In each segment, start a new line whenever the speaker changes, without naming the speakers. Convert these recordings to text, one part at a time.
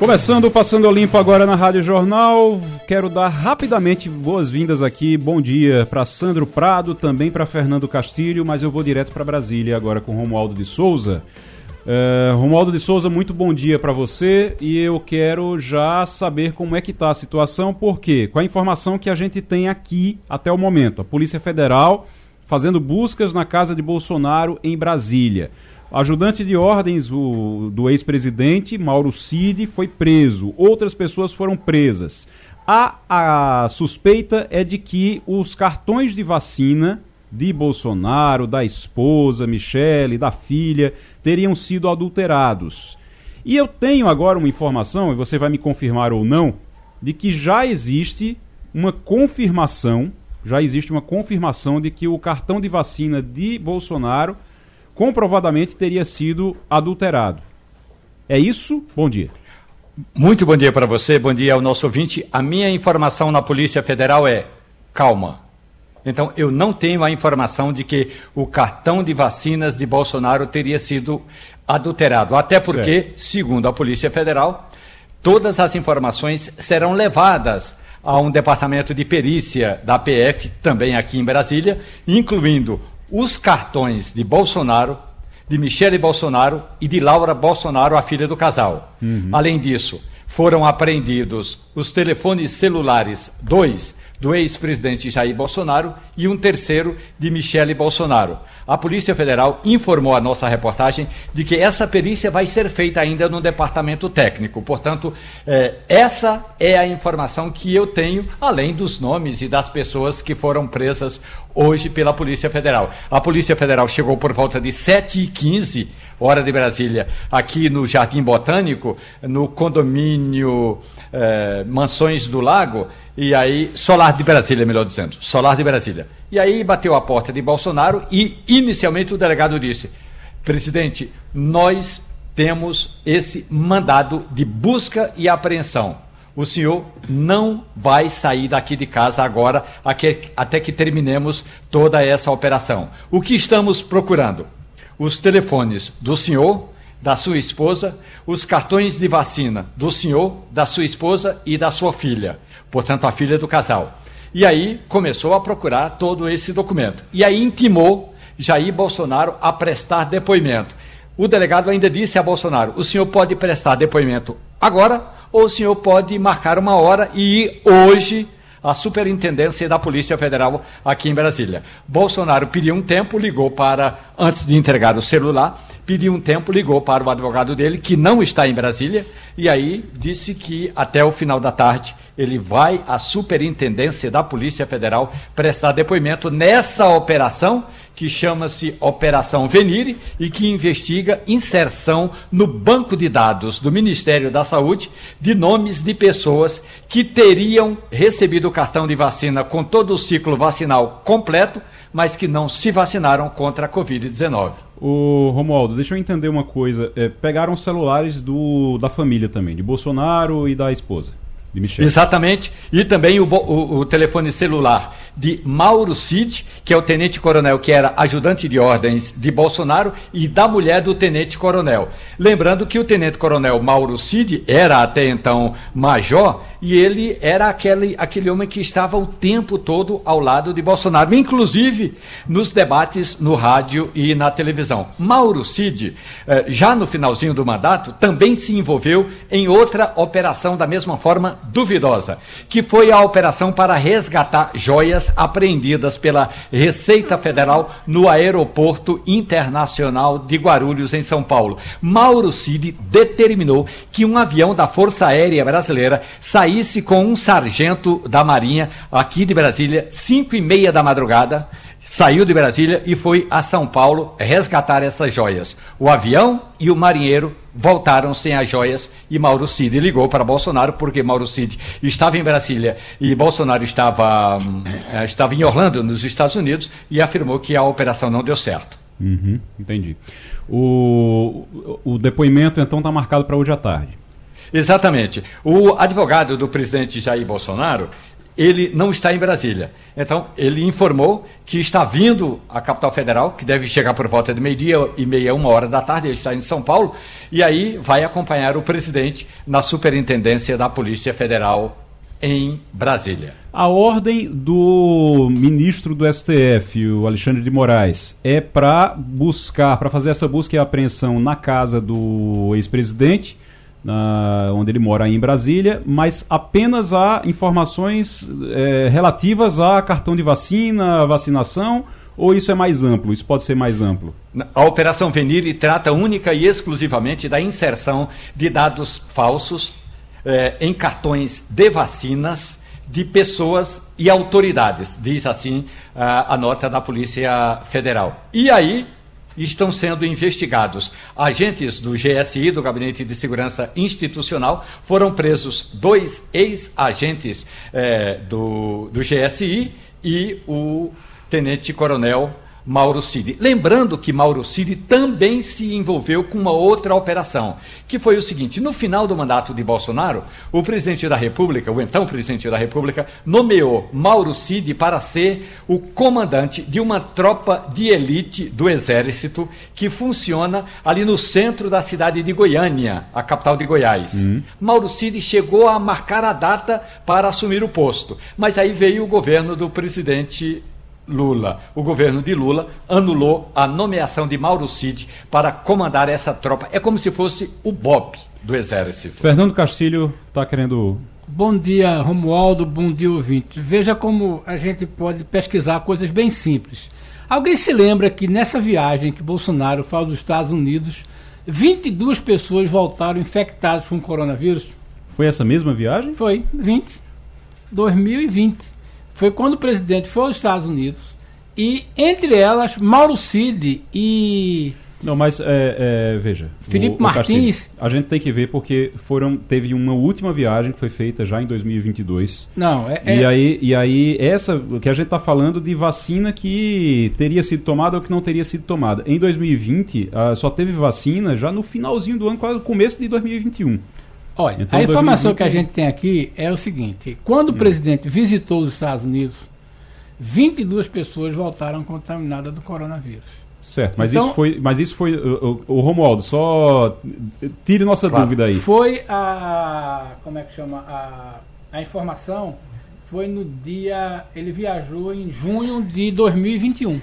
Começando Passando Limpo agora na Rádio Jornal, quero dar rapidamente boas-vindas aqui, bom dia para Sandro Prado, também para Fernando Castilho, mas eu vou direto para Brasília agora com Romualdo de Souza. Uh, Romualdo de Souza, muito bom dia para você e eu quero já saber como é que está a situação, porque com a informação que a gente tem aqui até o momento, a Polícia Federal fazendo buscas na casa de Bolsonaro em Brasília. Ajudante de ordens o, do ex-presidente, Mauro Cid, foi preso. Outras pessoas foram presas. A, a suspeita é de que os cartões de vacina de Bolsonaro, da esposa, Michele, da filha, teriam sido adulterados. E eu tenho agora uma informação, e você vai me confirmar ou não, de que já existe uma confirmação, já existe uma confirmação de que o cartão de vacina de Bolsonaro comprovadamente teria sido adulterado. É isso? Bom dia.
Muito bom dia para você, bom dia ao nosso ouvinte. A minha informação na Polícia Federal é calma. Então, eu não tenho a informação de que o cartão de vacinas de Bolsonaro teria sido adulterado. Até porque, certo. segundo a Polícia Federal, todas as informações serão levadas a um departamento de perícia da PF, também aqui em Brasília, incluindo os cartões de Bolsonaro, de Michele Bolsonaro e de Laura Bolsonaro, a filha do casal. Uhum. Além disso, foram apreendidos os telefones celulares, dois do ex-presidente Jair Bolsonaro e um terceiro de Michele Bolsonaro. A Polícia Federal informou a nossa reportagem de que essa perícia vai ser feita ainda no departamento técnico. Portanto, eh, essa é a informação que eu tenho, além dos nomes e das pessoas que foram presas hoje pela Polícia Federal. A Polícia Federal chegou por volta de 7h15, hora de Brasília, aqui no Jardim Botânico, no condomínio eh, Mansões do Lago, e aí, Solar de Brasília, melhor dizendo, Solar de Brasília. E aí bateu a porta de Bolsonaro e, inicialmente, o delegado disse: presidente, nós temos esse mandado de busca e apreensão. O senhor não vai sair daqui de casa agora até que terminemos toda essa operação. O que estamos procurando? Os telefones do senhor, da sua esposa, os cartões de vacina do senhor, da sua esposa e da sua filha portanto, a filha do casal. E aí começou a procurar todo esse documento. E aí intimou Jair Bolsonaro a prestar depoimento. O delegado ainda disse a Bolsonaro: o senhor pode prestar depoimento agora ou o senhor pode marcar uma hora e ir hoje à Superintendência da Polícia Federal aqui em Brasília. Bolsonaro pediu um tempo, ligou para, antes de entregar o celular, pediu um tempo, ligou para o advogado dele, que não está em Brasília, e aí disse que até o final da tarde ele vai à Superintendência da Polícia Federal prestar depoimento nessa operação que chama-se Operação Venire e que investiga inserção no banco de dados do Ministério da Saúde de nomes de pessoas que teriam recebido o cartão de vacina com todo o ciclo vacinal completo, mas que não se vacinaram contra a Covid-19.
O Romualdo, deixa eu entender uma coisa. É, pegaram celulares do, da família também, de Bolsonaro e da esposa.
De Michel. Exatamente. E também o, o, o, telefone celular de Mauro Cid, que é o tenente-coronel que era ajudante de ordens de Bolsonaro, e da mulher do tenente-coronel. Lembrando que o tenente-coronel Mauro Cid era até então major e ele era aquele, aquele homem que estava o tempo todo ao lado de Bolsonaro, inclusive nos debates no rádio e na televisão. Mauro Cid, eh, já no finalzinho do mandato, também se envolveu em outra operação da mesma forma duvidosa, que foi a operação para resgatar joias apreendidas pela Receita Federal no Aeroporto Internacional de Guarulhos, em São Paulo. Mauro Cid determinou que um avião da Força Aérea Brasileira saísse com um sargento da Marinha aqui de Brasília, cinco e meia da madrugada, saiu de Brasília e foi a São Paulo resgatar essas joias. O avião e o marinheiro voltaram sem as joias e Mauro Cid ligou para Bolsonaro porque Mauro Cid estava em Brasília e Bolsonaro estava, hum, eh, estava em Orlando, nos Estados Unidos, e afirmou que a operação não deu certo.
Uhum, entendi. O, o depoimento, então, está marcado para hoje à tarde.
Exatamente. O advogado do presidente Jair Bolsonaro, ele não está em Brasília. Então, ele informou que está vindo à capital federal, que deve chegar por volta de meio-dia e meia, uma hora da tarde, ele está em São Paulo, e aí vai acompanhar o presidente na superintendência da Polícia Federal em Brasília.
A ordem do ministro do STF, o Alexandre de Moraes, é para buscar, para fazer essa busca e apreensão na casa do ex-presidente, onde ele mora em Brasília, mas apenas há informações é, relativas a cartão de vacina, vacinação, ou isso é mais amplo? Isso pode ser mais amplo?
A Operação Venire trata única e exclusivamente da inserção de dados falsos é, em cartões de vacinas de pessoas e autoridades, diz assim a, a nota da Polícia Federal. E aí estão sendo investigados. Agentes do GSI, do Gabinete de Segurança Institucional, foram presos dois ex-agentes é, do, do GSI e o tenente-coronel Mauro Cid. Lembrando que Mauro Cid também se envolveu com uma outra operação, que foi o seguinte: no final do mandato de Bolsonaro, o presidente da República, o então presidente da República, nomeou Mauro Cid para ser o comandante de uma tropa de elite do Exército que funciona ali no centro da cidade de Goiânia, a capital de Goiás. Uhum. Mauro Cid chegou a marcar a data para assumir o posto, mas aí veio o governo do presidente Lula. O governo de Lula anulou a nomeação de Mauro Cid para comandar essa tropa. É como se fosse o BOP do Exército.
Fernando Castilho está querendo.
Bom dia, Romualdo. Bom dia, ouvinte. Veja como a gente pode pesquisar coisas bem simples. Alguém se lembra que nessa viagem que Bolsonaro faz dos Estados Unidos, 22 pessoas voltaram infectadas com coronavírus?
Foi essa mesma viagem?
Foi, 20. 2020 foi quando o presidente foi aos Estados Unidos e, entre elas, Mauro Cid e.
Não, mas é, é, veja.
Felipe o, Martins.
O a gente tem que ver porque foram, teve uma última viagem que foi feita já em 2022.
Não,
é. E, é... Aí, e aí, essa que a gente está falando de vacina que teria sido tomada ou que não teria sido tomada. Em 2020, uh, ah, só teve vacina já no finalzinho do ano, quase no começo de 2021.
Olha, então, a informação 2020... que a gente tem aqui é o seguinte: quando hum. o presidente visitou os Estados Unidos, 22 pessoas voltaram contaminadas do coronavírus.
Certo, mas então, isso foi, mas isso foi o, o, o Romualdo, só tire nossa claro. dúvida aí.
Foi a como é que chama a, a informação foi no dia ele viajou em junho de 2021.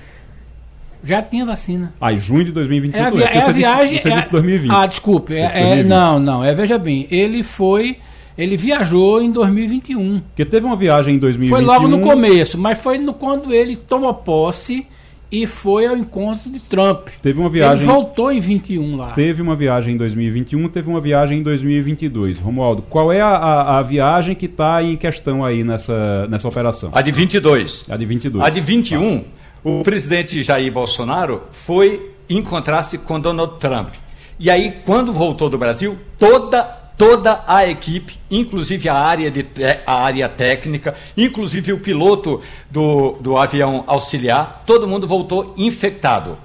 Já tinha vacina.
Ah, em junho de 2021.
É a, via é a viagem. Disse, você
é disse 2020.
Ah, desculpe. É, é, não, não. É, veja bem, ele foi. Ele viajou em 2021.
Porque teve uma viagem em 2021.
Foi logo no começo, mas foi no, quando ele tomou posse e foi ao encontro de Trump.
Teve uma viagem.
Ele voltou em 21 lá.
Teve uma viagem em 2021, teve uma viagem em 2022. Romualdo, qual é a, a, a viagem que está em questão aí nessa, nessa operação?
A de 22.
A de 22.
A de 21. Tá o presidente Jair Bolsonaro foi encontrar-se com Donald Trump. E aí, quando voltou do Brasil, toda toda a equipe, inclusive a área, de, a área técnica, inclusive o piloto do, do avião auxiliar, todo mundo voltou infectado.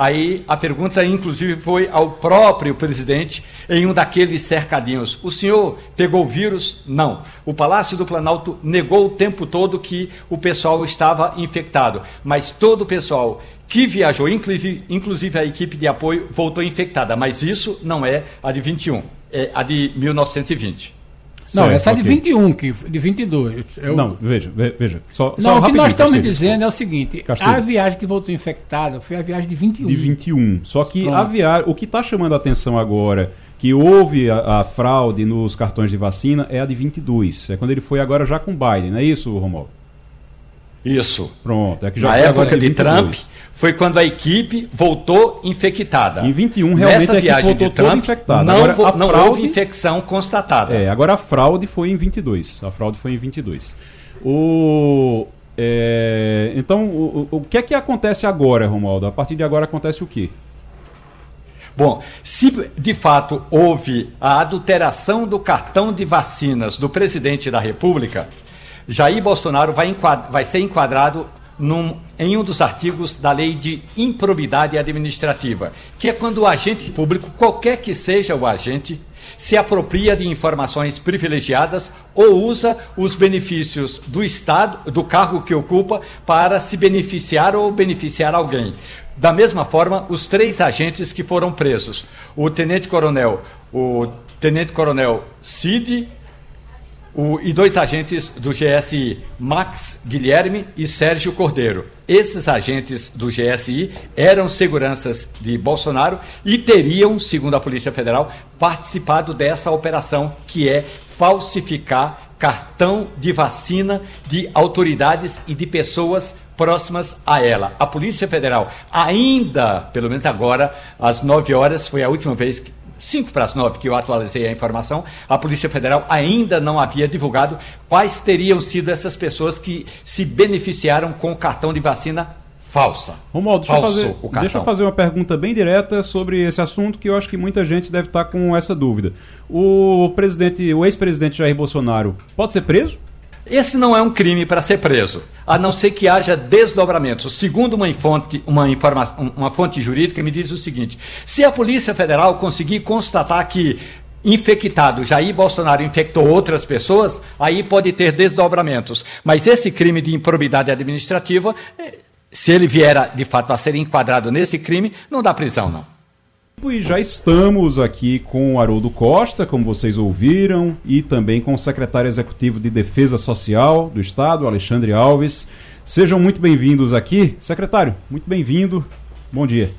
Aí a pergunta, inclusive, foi ao próprio presidente em um daqueles cercadinhos. O senhor pegou o vírus? Não. O Palácio do Planalto negou o tempo todo que o pessoal estava infectado. Mas todo o pessoal que viajou, inclusive, a equipe de apoio, voltou infectada. Mas isso não é a de 21, é a de 1920.
Não, certo, essa é de okay. 21, que, de 22.
Eu... Não, veja, veja. Só,
não, só o que nós estamos dizendo é o seguinte: Castilho. a viagem que voltou infectada foi a viagem de 21.
De 21. Só que Pronto. a viagem, o que está chamando a atenção agora, que houve a, a, fraude nos cartões de vacina, é a de 22. É quando ele foi agora já com Biden, não é isso, Romualdo?
Isso.
Pronto.
É que já Na época de Trump, foi quando a equipe voltou infectada.
Em 21, realmente
Nessa a
equipe
voltou de Trump, infectada. Não, agora, não fraude, houve infecção constatada.
É, agora a fraude foi em 22. A fraude foi em 22. O, é, então, o, o, que é que acontece agora, Romualdo? A partir de agora acontece o quê?
Bom, se de fato houve a adulteração do cartão de vacinas do presidente da República, Jair Bolsonaro vai, vai ser enquadrado num em um dos artigos da lei de improbidade administrativa, que é quando o agente público, qualquer que seja o agente, se apropria de informações privilegiadas ou usa os benefícios do Estado, do cargo que ocupa, para se beneficiar ou beneficiar alguém. Da mesma forma, os três agentes que foram presos, o tenente-coronel, o tenente-coronel Cid, o, e dois agentes do GSI, Max Guilherme e Sérgio Cordeiro. Esses agentes do GSI eram seguranças de Bolsonaro e teriam, segundo a Polícia Federal, participado dessa operação que é falsificar cartão de vacina de autoridades e de pessoas próximas a ela. A Polícia Federal, ainda, pelo menos agora, às 9 horas, foi a última vez que 5 para as 9 que eu atualizei a informação, a Polícia Federal ainda não havia divulgado quais teriam sido essas pessoas que se beneficiaram com o cartão de vacina falsa.
Romualdo, deixa, Falso, eu fazer, deixa eu fazer uma pergunta bem direta sobre esse assunto que eu acho que muita gente deve estar com essa dúvida. O presidente, o ex-presidente Jair Bolsonaro pode ser preso?
Esse não é um crime para ser preso, a não ser que haja desdobramentos. Segundo uma fonte, uma, informação, uma fonte jurídica, me diz o seguinte: se a Polícia Federal conseguir constatar que infectado Jair Bolsonaro infectou outras pessoas, aí pode ter desdobramentos. Mas esse crime de improbidade administrativa, eh, se ele vier de fato a ser enquadrado nesse crime, não dá prisão, não.
E já estamos aqui com o Haroldo Costa, como vocês ouviram, e também com o secretário executivo de Defesa Social do Estado, Alexandre Alves. Sejam muito bem-vindos aqui. Secretário, muito bem-vindo. Bom dia.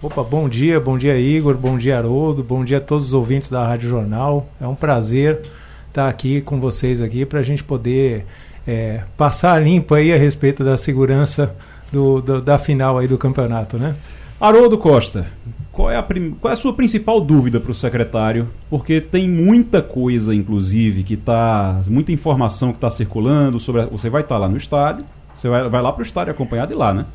Opa, bom dia, bom dia Igor, bom dia Haroldo, bom dia a todos os ouvintes da Rádio Jornal. É um prazer estar aqui com vocês aqui para a gente poder é, passar limpo aí a respeito da segurança do, do, da final aí do campeonato, né?
Haroldo Costa, qual é a, prim... qual é a sua principal dúvida para o secretário? Porque tem muita coisa, inclusive, que está. muita informação que está circulando sobre. A... Você vai estar tá lá no estádio, você vai, vai lá para o estádio acompanhado de lá, né?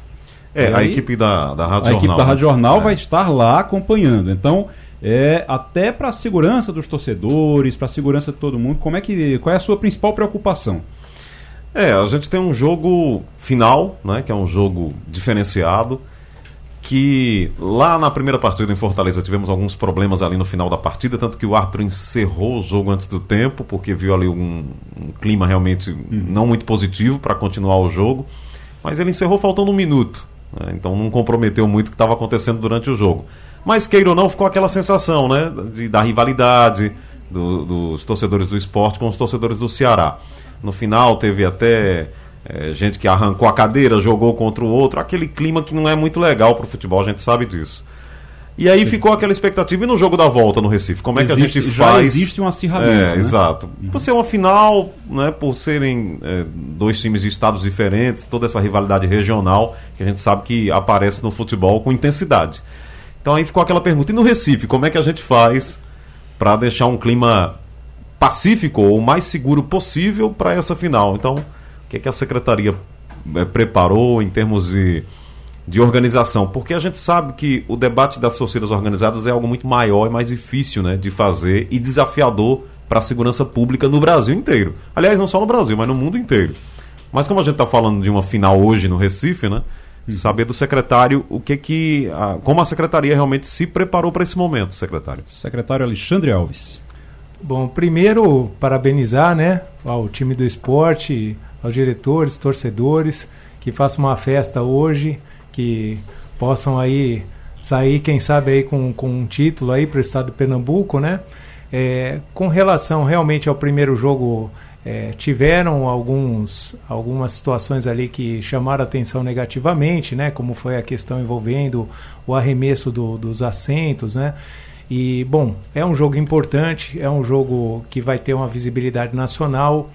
É, aí, a equipe da, da Rádio
a Jornal. A equipe da Rádio Jornal né? vai estar lá acompanhando. Então, é, até para a segurança dos torcedores, para a segurança de todo mundo, como é que, qual é a sua principal preocupação?
É, a gente tem um jogo final, né, que é um jogo diferenciado que lá na primeira partida em Fortaleza tivemos alguns problemas ali no final da partida, tanto que o árbitro encerrou o jogo antes do tempo, porque viu ali um, um clima realmente não muito positivo para continuar o jogo, mas ele encerrou faltando um minuto, né? então não comprometeu muito o que estava acontecendo durante o jogo. Mas queira ou não, ficou aquela sensação né, de, da rivalidade do, dos torcedores do esporte com os torcedores do Ceará. No final teve até é, gente que arrancou a cadeira, jogou contra o outro, aquele clima que não é muito legal para o futebol, a gente sabe disso. E aí Sim. ficou aquela expectativa. E no jogo da volta no Recife? Como é existe, que a gente faz? Já
existe um acirramento. É,
né? exato. Uhum. Por ser uma final, né, por serem é, dois times de estados diferentes, toda essa rivalidade regional que a gente sabe que aparece no futebol com intensidade. Então aí ficou aquela pergunta. E no Recife, como é que a gente faz para deixar um clima pacífico ou o mais seguro possível para essa final? Então que, é que a secretaria é, preparou em termos de, de organização? Porque a gente sabe que o debate das torcidas organizadas é algo muito maior e mais difícil né, de fazer e desafiador para a segurança pública no Brasil inteiro. Aliás, não só no Brasil, mas no mundo inteiro. Mas como a gente está falando de uma final hoje no Recife, né? Hum. Saber do secretário o que que. A, como a secretaria realmente se preparou para esse momento, secretário.
Secretário Alexandre Alves.
Bom, primeiro parabenizar, né, ao time do esporte, aos diretores, torcedores, que façam uma festa hoje, que possam aí sair, quem sabe aí com, com um título aí para o estado de Pernambuco, né? É, com relação realmente ao primeiro jogo, é, tiveram alguns, algumas situações ali que chamaram atenção negativamente, né? Como foi a questão envolvendo o arremesso do, dos assentos, né? E, bom, é um jogo importante, é um jogo que vai ter uma visibilidade nacional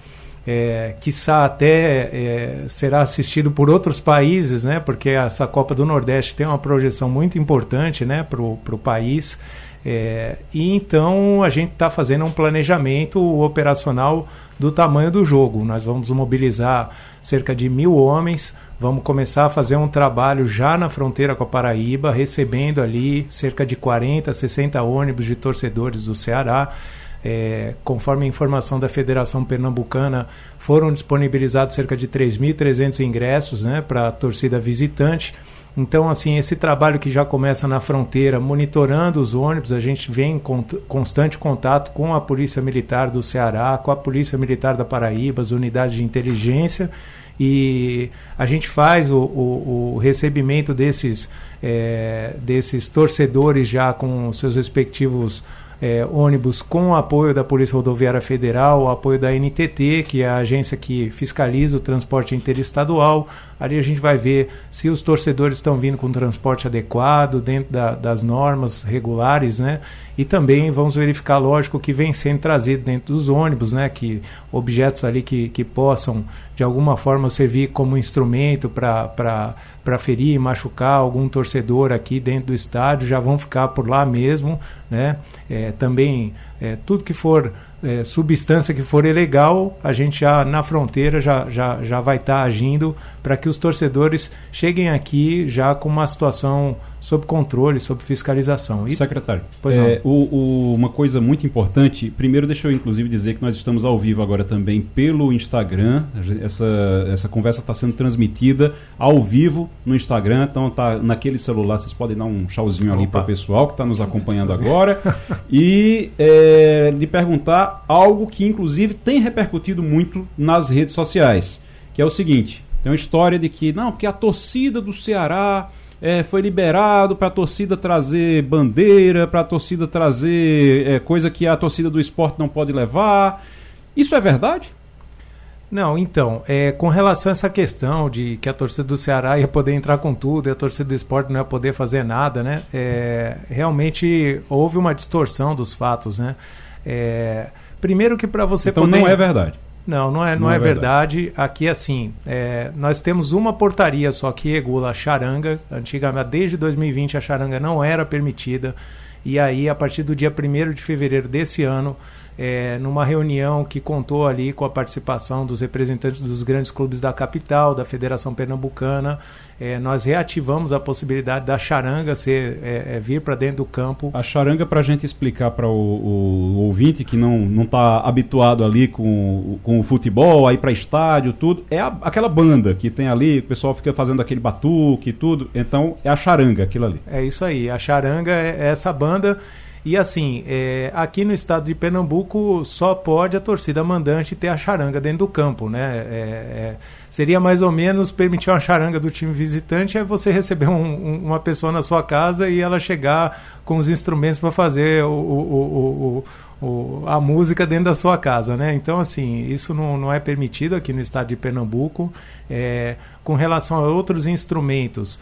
é, quiçá até é, será assistido por outros países, né? Porque essa Copa do Nordeste tem uma projeção muito importante, né? Para o país. É, e então a gente está fazendo um planejamento operacional do tamanho do jogo. Nós vamos mobilizar cerca de mil homens, vamos começar a fazer um trabalho já na fronteira com a Paraíba, recebendo ali cerca de 40, 60 ônibus de torcedores do Ceará é, conforme a informação da Federação Pernambucana, foram disponibilizados cerca de 3.300 ingressos né, para a torcida visitante. Então, assim, esse trabalho que já começa na fronteira, monitorando os ônibus, a gente vem em constante contato com a Polícia Militar do Ceará, com a Polícia Militar da Paraíba, as unidades de inteligência, e a gente faz o, o, o recebimento desses, é, desses torcedores já com seus respectivos é, ônibus com apoio da Polícia Rodoviária Federal, apoio da NTT, que é a agência que fiscaliza o transporte interestadual. Ali a gente vai ver se os torcedores estão vindo com transporte adequado, dentro da, das normas regulares, né? E também vamos verificar, lógico, que vem sendo trazido dentro dos ônibus, né? Que objetos ali que, que possam, de alguma forma, servir como instrumento para ferir e machucar algum torcedor aqui dentro do estádio, já vão ficar por lá mesmo, né? É, também, é, tudo que for é, substância que for ilegal, a gente já na fronteira já, já, já vai estar tá agindo para que os torcedores cheguem aqui já com uma situação sob controle, sob fiscalização.
E, Secretário, pois é, o, o, uma coisa muito importante, primeiro deixa eu inclusive dizer que nós estamos ao vivo agora também pelo Instagram, essa, essa conversa está sendo transmitida ao vivo no Instagram, então tá naquele celular, vocês podem dar um tchauzinho ali para o pessoal que está nos acompanhando agora. E é, lhe perguntar algo que inclusive tem repercutido muito nas redes sociais, que é o seguinte, tem uma história de que, não, porque a torcida do Ceará é, foi liberado para a torcida trazer bandeira, para a torcida trazer é, coisa que a torcida do esporte não pode levar. Isso é verdade?
Não, então, é, com relação a essa questão de que a torcida do Ceará ia poder entrar com tudo e a torcida do esporte não ia poder fazer nada, né? É, realmente houve uma distorção dos fatos, né? É, primeiro que para você
então
poder...
não é verdade.
Não, não é, não, não é, é verdade. verdade. Aqui, assim, é, nós temos uma portaria só que regula a charanga. Antigamente, desde 2020, a charanga não era permitida. E aí, a partir do dia 1 de fevereiro desse ano, é, numa reunião que contou ali com a participação dos representantes dos grandes clubes da capital, da Federação Pernambucana. É, nós reativamos a possibilidade da charanga ser, é, é vir para dentro do campo.
A charanga, para a gente explicar para o, o, ouvinte que não está habituado ali com, com o futebol, aí para estádio, tudo, é a, aquela banda que tem ali, o pessoal fica fazendo aquele batuque e tudo. Então é a charanga, aquilo ali.
É isso aí, a charanga é, é essa banda. E assim, é, aqui no estado de Pernambuco só pode a torcida mandante ter a charanga dentro do campo, né? É, é, seria mais ou menos permitir uma charanga do time visitante é você receber um, um, uma pessoa na sua casa e ela chegar com os instrumentos para fazer o, o, o, a música dentro da sua casa, né? Então, assim, isso não, não é permitido aqui no estado de Pernambuco. É, com relação a outros instrumentos,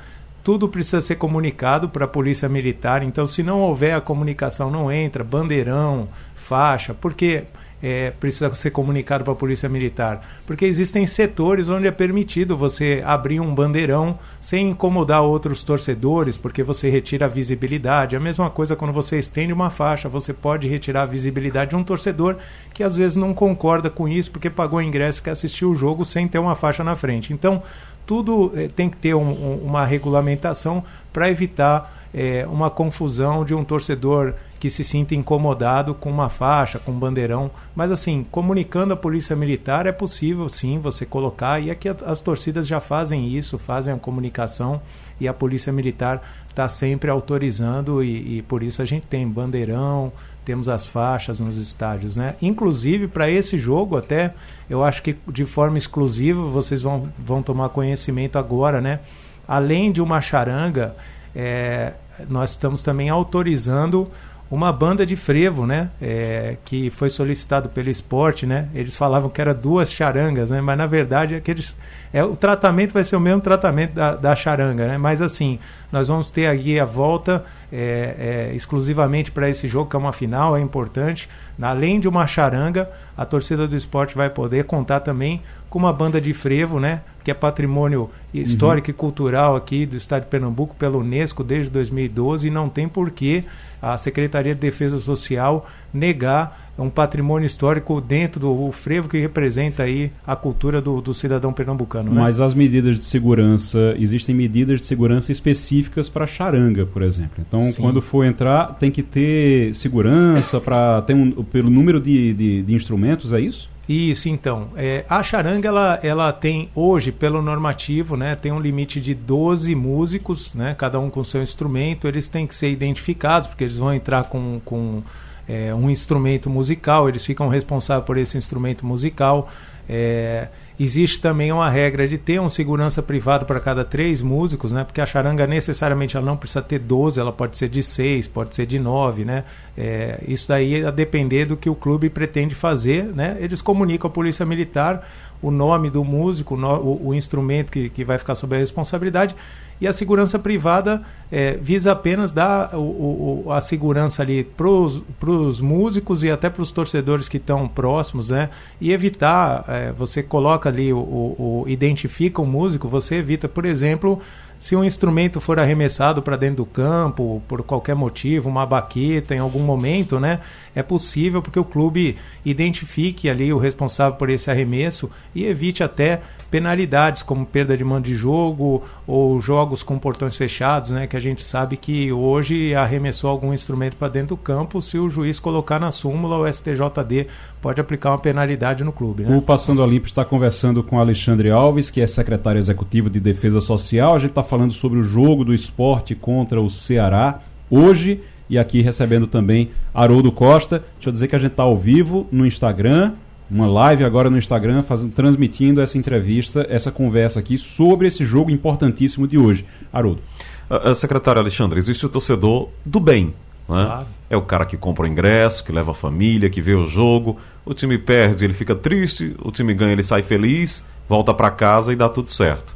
tudo precisa ser comunicado para a polícia militar. Então, se não houver a comunicação, não entra bandeirão, faixa, porque é, precisa ser comunicado para a polícia militar? Porque existem setores onde é permitido você abrir um bandeirão sem incomodar outros torcedores, porque você retira a visibilidade. A mesma coisa quando você estende uma faixa, você pode retirar a visibilidade de um torcedor que às vezes não concorda com isso porque pagou ingresso que assistiu o jogo sem ter uma faixa na frente. Então, tudo eh, tem que ter um, um, uma regulamentação para evitar eh, uma confusão de um torcedor que se sinta incomodado com uma faixa, com um bandeirão. Mas assim, comunicando a polícia militar é possível sim você colocar, e aqui as torcidas já fazem isso, fazem a comunicação, e a polícia militar está sempre autorizando, e, e por isso a gente tem bandeirão, temos as faixas nos estádios, né? Inclusive para esse jogo até eu acho que de forma exclusiva vocês vão, vão tomar conhecimento agora, né? Além de uma charanga, é, nós estamos também autorizando uma banda de frevo, né? É, que foi solicitado pelo esporte, né? Eles falavam que era duas charangas, né? Mas na verdade aqueles, é, o tratamento vai ser o mesmo tratamento da, da charanga, né? Mas assim, nós vamos ter aqui a volta é, é, exclusivamente para esse jogo, que é uma final, é importante. Além de uma charanga, a torcida do esporte vai poder contar também com uma banda de frevo, né? Que é patrimônio histórico uhum. e cultural aqui do estado de Pernambuco pela Unesco desde 2012 e não tem porquê a Secretaria de Defesa Social negar um patrimônio histórico dentro do frevo que representa aí a cultura do, do cidadão pernambucano. Né?
Mas as medidas de segurança, existem medidas de segurança específicas para charanga, por exemplo. Então, Sim. quando for entrar, tem que ter segurança para ter um, pelo número de, de, de instrumentos, é isso?
Isso, então. É, a charanga, ela, ela tem hoje, pelo normativo, né, tem um limite de 12 músicos, né, cada um com seu instrumento. Eles têm que ser identificados, porque eles vão entrar com, com é, um instrumento musical, eles ficam responsáveis por esse instrumento musical. É, existe também uma regra de ter um segurança privado para cada três músicos, né? Porque a charanga necessariamente ela não precisa ter 12, ela pode ser de seis, pode ser de nove, né? É, isso daí a depender do que o clube pretende fazer, né? Eles comunicam à polícia militar o nome do músico, o, o, o instrumento que, que vai ficar sob a responsabilidade e a segurança privada é, visa apenas dar o, o, a segurança ali para os músicos e até para os torcedores que estão próximos, né? E evitar, é, você coloca ali, o, o, identifica o músico, você evita, por exemplo, se um instrumento for arremessado para dentro do campo, por qualquer motivo, uma baqueta em algum momento, né? É possível porque o clube identifique ali o responsável por esse arremesso e evite até penalidades como perda de mando de jogo ou jogos com portões fechados, né? Que a gente sabe que hoje arremessou algum instrumento para dentro do campo, se o juiz colocar na súmula, o STJD pode aplicar uma penalidade no clube. Né?
O Passando a Limpo está conversando com Alexandre Alves, que é secretário executivo de Defesa Social. A gente está falando sobre o jogo do esporte contra o Ceará hoje e aqui recebendo também Haroldo Costa. Deixa eu dizer que a gente está ao vivo no Instagram, uma live agora no Instagram, fazendo, transmitindo essa entrevista, essa conversa aqui sobre esse jogo importantíssimo de hoje. Haroldo.
Uh, secretário Alexandre, existe o torcedor do bem. Né? Claro. É o cara que compra o ingresso, que leva a família, que vê o jogo. O time perde, ele fica triste. O time ganha, ele sai feliz, volta para casa e dá tudo certo.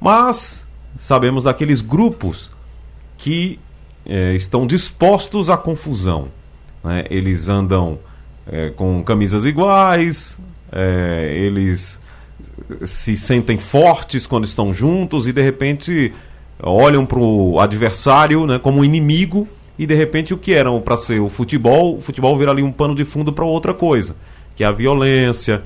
Mas sabemos daqueles grupos que é, estão dispostos à confusão. Né? Eles andam é, com camisas iguais, é, eles se sentem fortes quando estão juntos e de repente olham para o adversário né, como inimigo e de repente o que eram para ser o futebol, o futebol vira ali um pano de fundo para outra coisa, que é a violência,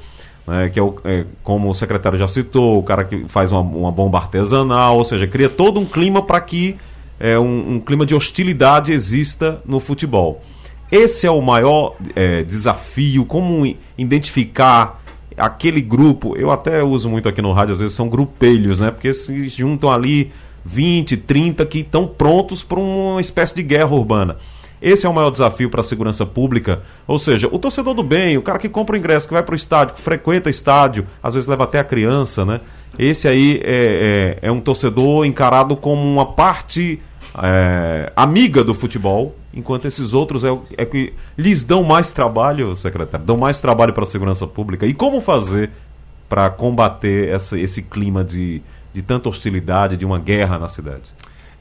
né, que é, o, é, como o secretário já citou, o cara que faz uma, uma bomba artesanal, ou seja, cria todo um clima para que é, um, um, clima de hostilidade exista no futebol. Esse é o maior é, desafio, como identificar aquele grupo. Eu até uso muito aqui no rádio, às vezes são grupelhos, né? Porque se juntam ali 20, 30 que estão prontos para uma espécie de guerra urbana. Esse é o maior desafio para a segurança pública. Ou seja, o torcedor do bem, o cara que compra o ingresso, que vai para o estádio, que frequenta estádio, às vezes leva até a criança, né? Esse aí é, é, é um torcedor encarado como uma parte é, amiga do futebol, enquanto esses outros é, é que lhes dão mais trabalho, secretário, dão mais trabalho para a segurança pública. E como fazer para combater essa, esse clima de, de tanta hostilidade, de uma guerra na cidade?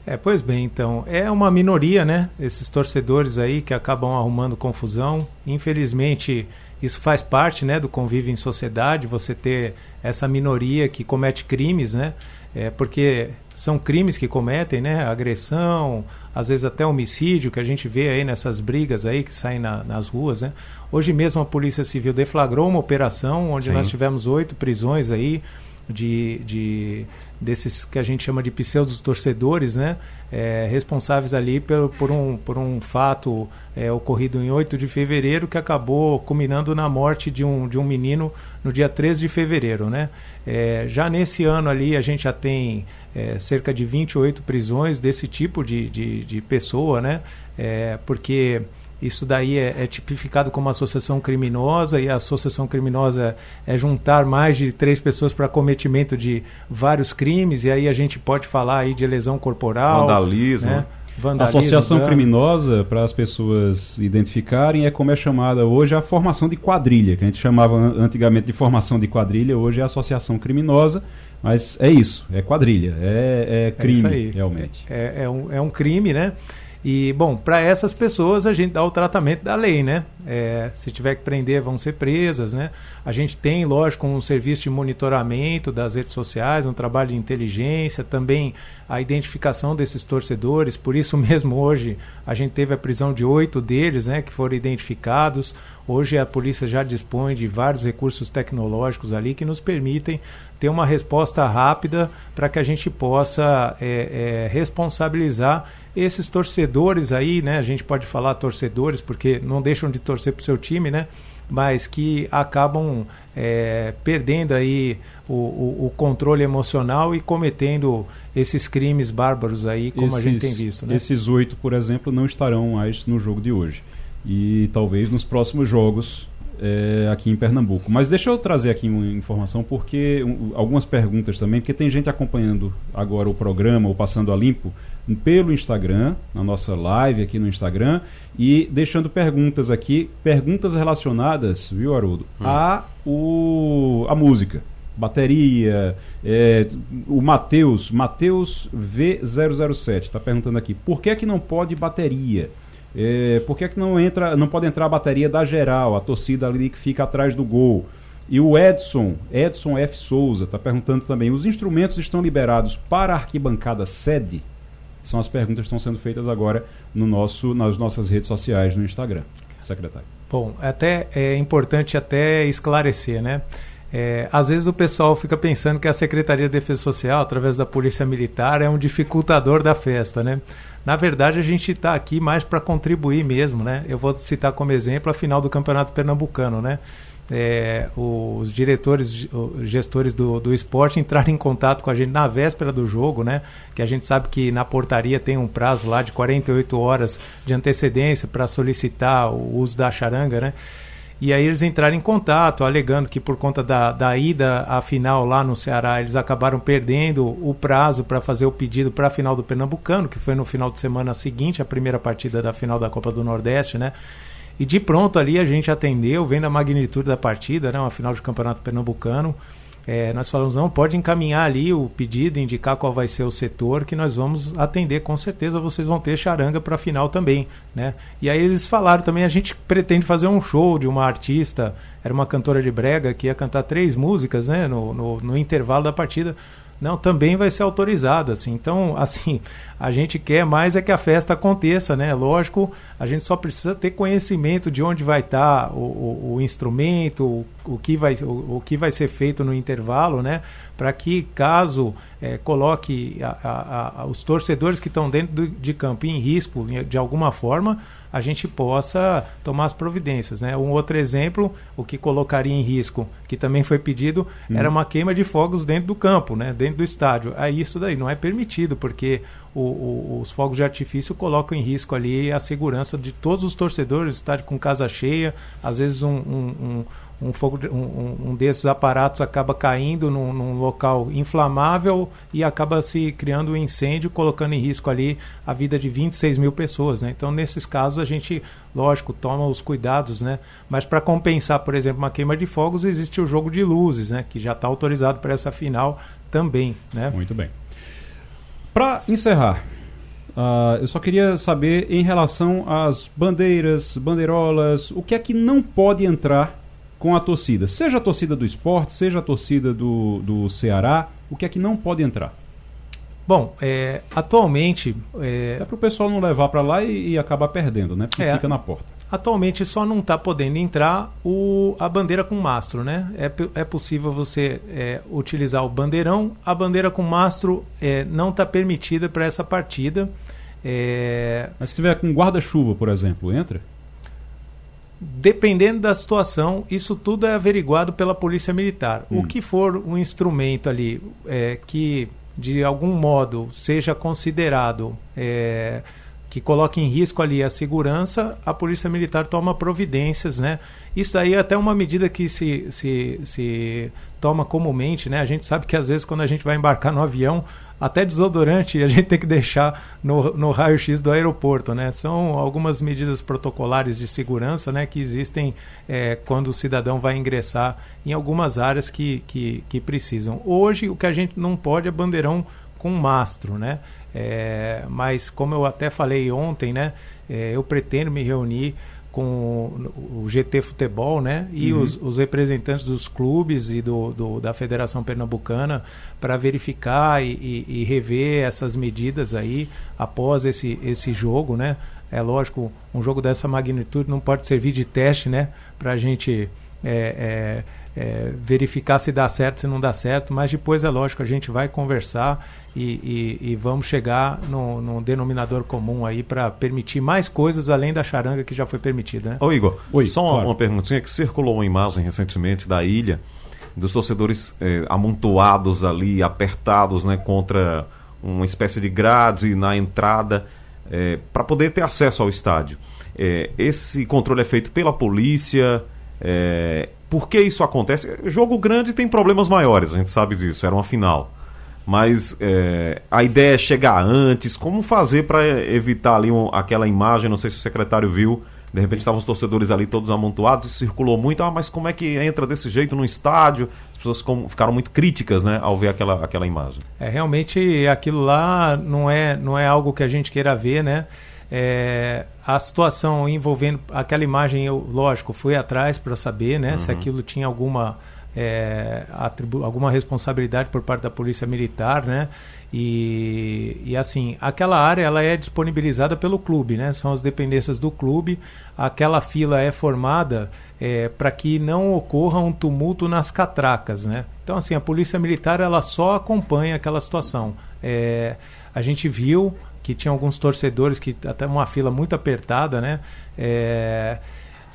É, pois bem, então, é uma minoria, né? Esses torcedores aí que acabam arrumando confusão. Infelizmente, isso faz parte, né, do convívio em sociedade, você ter essa minoria que comete crimes, né? É, porque são crimes que cometem, né? Agressão, às vezes até homicídio, que a gente vê aí nessas brigas aí que saem na, nas ruas, né? Hoje mesmo a Polícia Civil deflagrou uma operação onde Sim. nós tivemos oito prisões aí de, de desses que a gente chama de pseudos torcedores, né? É, responsáveis ali por, por, um, por um fato é, ocorrido em 8 de fevereiro que acabou culminando na morte de um, de um menino no dia 13 de fevereiro, né? É, já nesse ano ali a gente já tem é, cerca de 28 prisões desse tipo de, de, de pessoa, né? É, porque isso daí é, é, tipificado como associação criminosa e a associação criminosa é juntar mais de três pessoas para cometimento de vários crimes e aí a gente pode falar aí de lesão corporal,
vandalismo. Né?
Vandalismo, Associação dano. criminosa, para as pessoas identificarem, é como é chamada hoje a formação de quadrilha, que a gente chamava antigamente de formação de quadrilha, hoje é associação criminosa, mas é isso, é quadrilha, é, é crime, é realmente.
É, é, um, é um crime, né? E, bom, para essas pessoas a gente dá o tratamento da lei, né? É, se tiver que prender, vão ser presas, né? A gente tem, lógico, um serviço de monitoramento das redes sociais, um trabalho de inteligência, também a identificação desses torcedores. Por isso mesmo, hoje, a gente teve a prisão de oito deles, né? Que foram identificados. Hoje a polícia já dispõe de vários recursos tecnológicos ali que nos permitem ter uma resposta rápida para que a gente possa é, é, responsabilizar esses torcedores aí, né? A gente pode falar torcedores porque não deixam de torcer para o seu time, né? Mas que acabam é, perdendo aí o, o, o, controle emocional e cometendo esses crimes bárbaros aí, como esses, a gente tem visto. Né?
Esses oito, por exemplo, não estarão mais no jogo de hoje. E talvez nos próximos jogos é, aqui em Pernambuco. Mas deixa eu trazer aqui uma informação, porque um, algumas perguntas também, porque tem gente acompanhando agora o programa, ou passando a limpo, pelo Instagram, na nossa live aqui no Instagram, e deixando perguntas aqui, perguntas relacionadas, viu, Haroldo, hum. a, o, a música. Bateria, é, o Matheus, Matheus V007, está perguntando aqui, por que é que não pode bateria? É, por que, é que não, entra, não pode entrar a bateria da geral, a torcida ali que fica atrás do gol? E o Edson, Edson F. Souza, está perguntando também: os instrumentos estão liberados para a arquibancada sede? São as perguntas que estão sendo feitas agora no nosso, nas nossas redes sociais no Instagram. Secretário.
Bom, até é importante até esclarecer, né? É, às vezes o pessoal fica pensando que a Secretaria de Defesa Social, através da Polícia Militar, é um dificultador da festa, né? Na verdade, a gente está aqui mais para contribuir mesmo, né? Eu vou citar como exemplo a final do Campeonato Pernambucano, né? É, os diretores, gestores do, do esporte entraram em contato com a gente na véspera do jogo, né? Que a gente sabe que na portaria tem um prazo lá de 48 horas de antecedência para solicitar o uso da charanga, né? E aí eles entraram em contato, alegando que por conta da, da ida à final lá no Ceará, eles acabaram perdendo o prazo para fazer o pedido para a final do Pernambucano, que foi no final de semana seguinte, a primeira partida da final da Copa do Nordeste, né? E de pronto ali a gente atendeu, vendo a magnitude da partida, né? Uma final de campeonato pernambucano. É, nós falamos, não, pode encaminhar ali o pedido, indicar qual vai ser o setor, que nós vamos atender, com certeza vocês vão ter charanga para final também. Né? E aí eles falaram também, a gente pretende fazer um show de uma artista, era uma cantora de brega, que ia cantar três músicas né, no, no, no intervalo da partida não, também vai ser autorizado, assim. Então, assim, a gente quer mais é que a festa aconteça, né? Lógico, a gente só precisa ter conhecimento de onde vai estar tá o, o, o, instrumento, o, o que vai, o, o, que vai ser feito no intervalo, né? Para que, caso é, coloque a, a, a, os torcedores que estão dentro do, de campo em risco de alguma forma, a gente possa tomar as providências. Né? Um outro exemplo, o que colocaria em risco, que também foi pedido, hum. era uma queima de fogos dentro do campo, né? dentro do estádio. Aí isso daí não é permitido, porque o, o, os fogos de artifício colocam em risco ali a segurança de todos os torcedores, estádio com casa cheia, às vezes um, um, um fogo, um, um, desses aparatos acaba caindo num, num, local inflamável e acaba se criando um incêndio, colocando em risco ali a vida de 26 mil pessoas. Né? Então, nesses casos, a gente, lógico, toma os cuidados, né? mas para compensar, por exemplo, uma queima de fogos, existe o jogo de luzes, né? que já está autorizado para essa final também. Né?
Muito bem. Para encerrar, Uh, eu só queria saber em relação às bandeiras, bandeirolas, o que é que não pode entrar com a torcida, seja a torcida do esporte, seja a torcida do, do Ceará, o que é que não pode entrar?
Bom, é, atualmente.
É, para o pessoal não levar para lá e, e, acabar perdendo, né? Porque é, fica na porta.
Atualmente só não está podendo entrar o, a bandeira com mastro, né? É, é possível você é, utilizar o bandeirão, a bandeira com mastro é, não está permitida para essa partida.
É, Mas se tiver com guarda-chuva, por exemplo, entra?
dependendo da situação, isso tudo é averiguado pela Polícia Militar. Hum. O que for um instrumento ali é, que, de algum modo, seja considerado é, que coloque em risco ali a segurança, a Polícia Militar toma providências, né? Isso aí é até uma medida que se, se, se toma comumente, né? A gente sabe que às vezes quando a gente vai embarcar no avião, até desodorante a gente tem que deixar no, no raio-x do aeroporto, né? São algumas medidas protocolares de segurança, né? Que existem é, quando o cidadão vai ingressar em algumas áreas que, que, que precisam. Hoje, o que a gente não pode é bandeirão com mastro, né? É, mas como eu até falei ontem, né? É, eu pretendo me reunir com o GT Futebol, né? E uhum. os, os, representantes dos clubes e do, do da Federação Pernambucana para verificar e, e, e, rever essas medidas aí após esse, esse jogo, né? É lógico, um jogo dessa magnitude não pode servir de teste, né? Para a gente é, é, é, verificar se dá certo, se não dá certo, mas depois é lógico, a gente vai conversar e, e, e vamos chegar num, num, denominador comum aí para permitir mais coisas além da charanga que já foi permitida. Né?
Ô Igor, Oi, só uma, claro. uma perguntinha que circulou uma imagem recentemente da ilha dos torcedores eh, amontoados ali, apertados, né, contra uma espécie de grade na entrada eh, para poder ter acesso ao estádio. Eh, esse controle é feito pela polícia. por que isso acontece? Jogo grande tem problemas maiores, a gente sabe disso. Era uma final mas é, a ideia é chegar antes. Como fazer para evitar ali um, aquela imagem? Não sei se o secretário viu. De repente estavam os torcedores ali todos amontoados, e circulou muito. Ah, mas como é que entra desse jeito no estádio? As pessoas ficaram muito críticas, né, ao ver aquela, aquela imagem.
É realmente aquilo lá não é não é algo que a gente queira ver, né? É, a situação envolvendo aquela imagem, eu, lógico, fui atrás para saber, né, uhum. se aquilo tinha alguma é, alguma responsabilidade por parte da polícia militar, né? E, e assim, aquela área ela é disponibilizada pelo clube, né? São as dependências do clube. Aquela fila é formada é, para que não ocorra um tumulto nas catracas, né? Então assim, a polícia militar ela só acompanha aquela situação. É, a gente viu que tinha alguns torcedores que até uma fila muito apertada, né? É,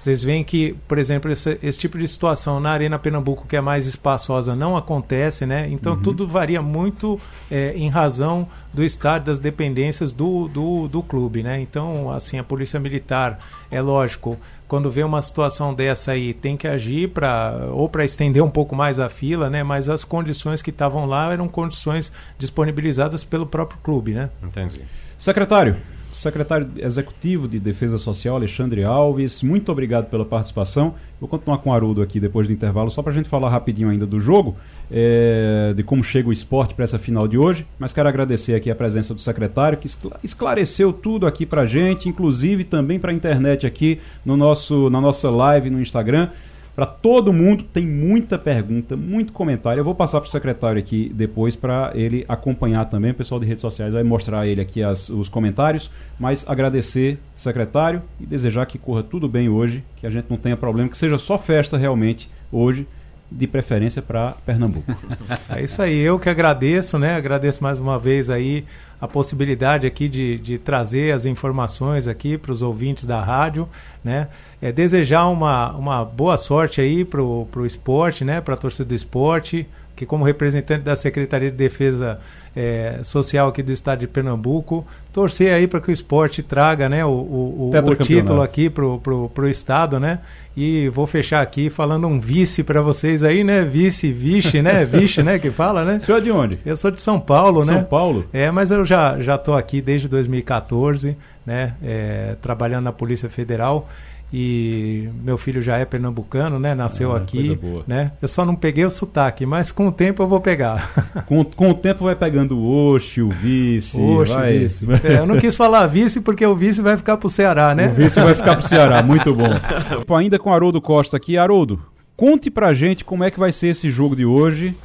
vocês veem que, por exemplo, esse, esse, tipo de situação na Arena Pernambuco, que é mais espaçosa, não acontece, né? Então uhum. tudo varia muito é, em razão do estado das dependências do, do, do clube, né? Então, assim, a Polícia Militar, é lógico, quando vê uma situação dessa aí, tem que agir para ou para estender um pouco mais a fila, né? Mas as condições que estavam lá eram condições disponibilizadas pelo próprio clube, né?
Entendi. Secretário, secretário executivo de Defesa Social, Alexandre Alves, muito obrigado pela participação. Vou continuar com o Haroldo aqui depois do intervalo, só para a gente falar rapidinho ainda do jogo, é, de como chega o esporte para essa final de hoje. Mas quero agradecer aqui a presença do secretário, que esclareceu tudo aqui para a gente, inclusive também para a internet aqui no nosso, na nossa live no Instagram para todo mundo. Tem muita pergunta, muito comentário. Eu vou passar para o secretário aqui depois para ele acompanhar também. O pessoal de redes sociais vai mostrar ele aqui as, os comentários. Mas agradecer, secretário, e desejar que corra tudo bem hoje, que a gente não tenha problema, que seja só festa realmente hoje de preferência para Pernambuco.
É isso aí, eu que agradeço, né? Agradeço mais uma vez aí a possibilidade aqui de, de trazer as informações aqui para os ouvintes da rádio, né? É, desejar uma, uma boa sorte aí para o esporte, né? Para a torcida do esporte, que como representante da Secretaria de Defesa é, Social aqui do estado de Pernambuco, torcer aí para que o esporte traga, né? O, o, o título aqui pro, pro, pro estado, né? E vou fechar aqui falando um vice para vocês aí, né? Vice, vice, né? Vice, né? Que fala, né?
O senhor é de onde?
Eu sou de São Paulo,
São
né?
São Paulo?
É, mas eu já já tô aqui desde 2014, né? É, trabalhando na Polícia Federal e meu filho já é pernambucano, né? Nasceu ah, aqui, né? Eu só não peguei o sotaque, mas com o tempo eu vou pegar.
Com, com o tempo vai pegando o Oxe, o vice,
Oxe,
vai...
vice. É, eu não quis falar vice porque o vice vai ficar pro Ceará, né?
O vice vai ficar pro Ceará, muito bom. Ainda com Haroldo Costa aqui, Haroldo, conte pra gente como é que vai ser esse jogo de hoje.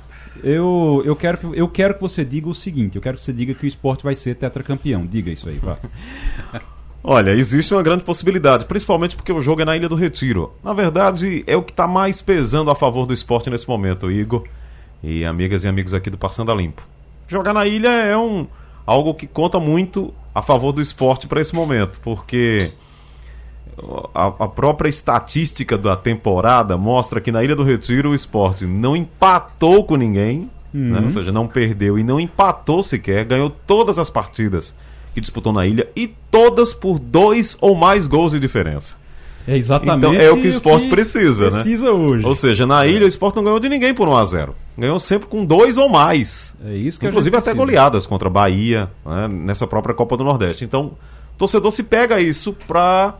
Eu, eu, quero, que, eu quero que você diga o seguinte: eu quero que você diga que o esporte vai ser tetracampeão. Diga isso aí, vá.
Olha, existe uma grande possibilidade, principalmente porque o jogo é na Ilha do Retiro. Na verdade, é o que está mais pesando a favor do esporte nesse momento, Igor e amigas e amigos aqui do Passando a Limpo. Jogar na ilha é um algo que conta muito a favor do esporte para esse momento, porque a, a, própria estatística da temporada mostra que na Ilha do Retiro o esporte não empatou com ninguém, uhum. né? ou seja, não perdeu e não empatou sequer, ganhou todas as partidas que disputou na ilha e todas por dois ou mais gols de diferença.
É exatamente.
Então é o que o esporte que precisa,
precisa, né? Precisa hoje.
Ou seja, na ilha o esporte não ganhou de ninguém por 1 a 0 Ganhou sempre com dois ou mais.
É isso que
Inclusive até goleadas contra a Bahia, né? nessa própria Copa do Nordeste. Então, o torcedor se pega isso para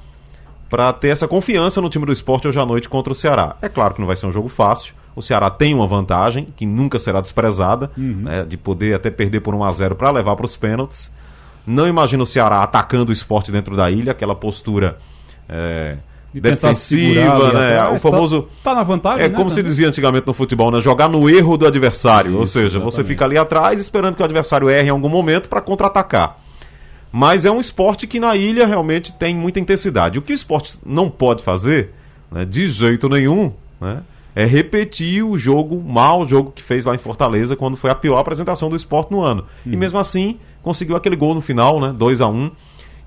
para ter essa confiança no time do esporte hoje à noite contra o Ceará. É claro que não vai ser um jogo fácil. O Ceará tem uma vantagem que nunca será desprezada, uhum. né, de poder até perder por 1 a 0 para levar para os pênaltis. Não imagino o Ceará atacando o esporte dentro da ilha, aquela postura é,
De
defensiva, né?
atrás,
o famoso.
Tá, tá na vantagem,
É
né,
como se
também.
dizia antigamente no futebol, né? Jogar no erro do adversário. Ou
Isso,
seja, você
exatamente.
fica ali atrás esperando que o adversário erre em algum momento para contra-atacar. Mas é um esporte que na ilha realmente tem muita intensidade. O que o esporte não pode fazer, né, de jeito nenhum, né, é repetir o jogo, o mau jogo que fez lá em Fortaleza, quando foi a pior apresentação do esporte no ano.
Uhum.
E mesmo assim, conseguiu aquele gol no final, né, 2 a 1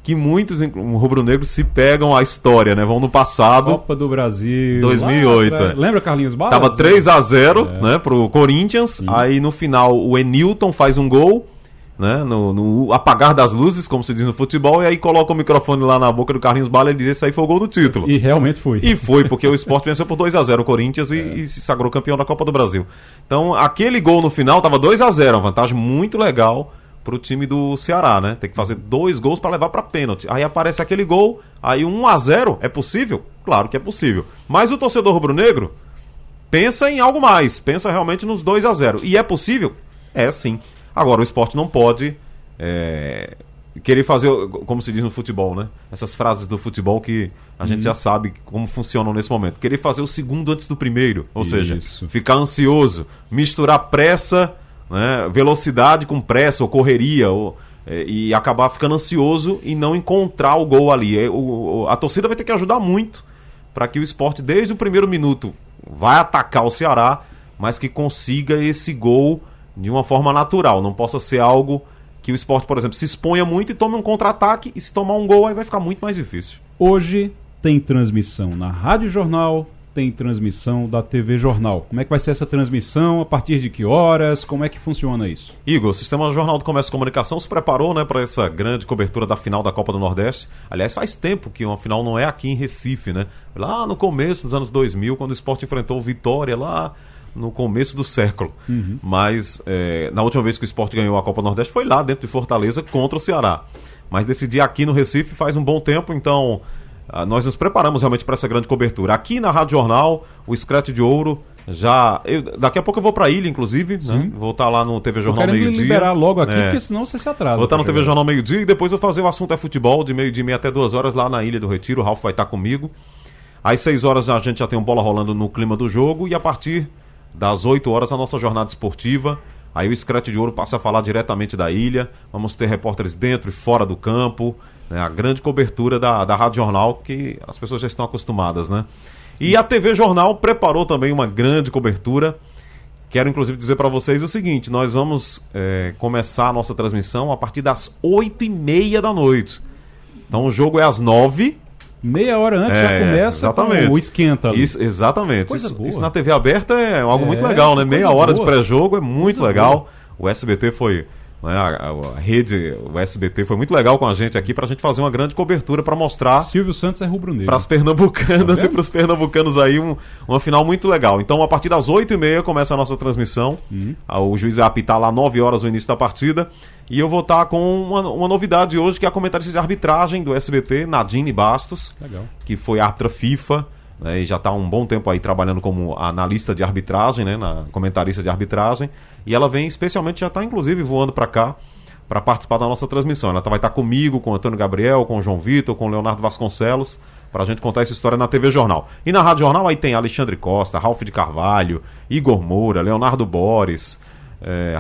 que muitos rubro-negros se pegam à história, né? Vão no passado.
Copa do Brasil.
2008,
lá
é.
Lembra Carlinhos Bala?
Tava 3 a 0
É.
né, pro Corinthians. Aí no final o Enilton faz um gol, né, no, no apagar das luzes, como se diz no futebol, e aí coloca o microfone lá na boca do Carlinhos Bala e diz: Esse aí foi o gol do título.
E realmente foi.
E foi, porque o Sport venceu por 2 a 0 o Corinthians e, e se sagrou campeão da Copa do Brasil. Então, aquele gol no final tava 2 a 0 uma vantagem muito legal pro time do Ceará, né? Tem que fazer dois gols para levar para pênalti. Aí aparece aquele gol, aí 1 a 0 é possível? Claro que é possível. Mas o torcedor rubro-negro pensa em algo mais, pensa realmente nos 2 a 0 E é possível? É sim. Agora, o esporte não pode é, querer fazer, como se diz no futebol, né? Essas frases do futebol que a gente já sabe como funcionam nesse momento. Querer fazer o segundo antes do primeiro. Ou seja,
Isso.
ficar ansioso, misturar pressa, né, velocidade com pressa ou correria. Ou, é, e acabar ficando ansioso e não encontrar o gol ali. É, o- a torcida vai ter que ajudar muito para que o esporte, desde o primeiro minuto, vai atacar o Ceará, mas que consiga esse gol de uma forma natural. Não possa ser algo que o esporte, por exemplo, se exponha muito e tome um contra-ataque, e se tomar um gol, aí vai ficar muito mais difícil.
Hoje tem transmissão na Rádio Jornal, tem transmissão da TV Jornal. Como é que vai ser essa transmissão? A partir de que horas? Como é que funciona isso?
Igor, o Sistema Jornal do Comércio e Comunicação se preparou né, para essa grande cobertura da final da Copa do Nordeste. Aliás, faz tempo que uma final não é aqui em Recife, né? Lá no começo dos anos 2000, quando o esporte enfrentou o Vitória lá no começo do século. Mas é, na última vez que o esporte ganhou a Copa Nordeste foi lá dentro de Fortaleza contra o Ceará. Mas decidir aqui no Recife faz um bom tempo, então ah, nós nos preparamos realmente para essa grande cobertura. Aqui na Rádio Jornal, o Scratch de Ouro já. eu- daqui a pouco eu vou para a ilha, inclusive. Né? Vou estar lá no TV Jornal meio-dia.
liberar logo aqui,
É.
porque senão você se atrasa.
Vou estar no
pra
TV
chegar.
Jornal meio-dia e depois eu fazer o assunto é futebol, de meio-dia e meia até duas horas lá na Ilha do Retiro. O Ralf vai estar comigo. Às seis horas a gente já tem um bola rolando no clima do jogo e a partir das 8 horas a nossa jornada esportiva. Aí o Scratch de Ouro passa a falar diretamente da ilha. Vamos ter repórteres dentro e fora do campo. né? A grande cobertura da, da Rádio Jornal, que as pessoas já estão acostumadas, né? E a TV Jornal preparou também uma grande cobertura. Quero inclusive dizer para vocês o seguinte: nós vamos é, começar a nossa transmissão a partir das 8 e meia da noite. Então o jogo é às 9
Meia hora antes já
é,
começa
exatamente.
com o esquenta ali.
Isso, exatamente. Isso,
boa.
isso na TV aberta é algo
É,
muito legal, né? Meia hora
boa.
de pré-jogo é muito
Coisa
legal. O SBT foi. Né, a, a- a rede, o SBT foi muito legal com a gente aqui pra gente fazer uma grande cobertura pra mostrar
Silvio Santos é rubro-negro.
para as pernambucanas
Tá
e para os pernambucanos aí um, uma final muito legal. Então, a partir das 8h30 começa a nossa transmissão.
Uhum.
Ah, O juiz vai apitar lá 9 horas no início da partida. E eu vou estar com uma, uma novidade hoje, que é a comentarista de arbitragem do SBT, Nadine Bastos
Legal.
que foi árbitra FIFA, né, e já está há um bom tempo aí trabalhando como analista de arbitragem, né, na comentarista de arbitragem, e ela vem especialmente, já está inclusive voando para cá, para participar da nossa transmissão. Ela tá- vai estar comigo, com o Antônio Gabriel, com o João Vitor, com o Leonardo Vasconcelos, para a gente contar essa história na TV Jornal. E na Rádio Jornal aí tem Alexandre Costa, Ralf de Carvalho, Igor Moura, Leonardo Boris, é,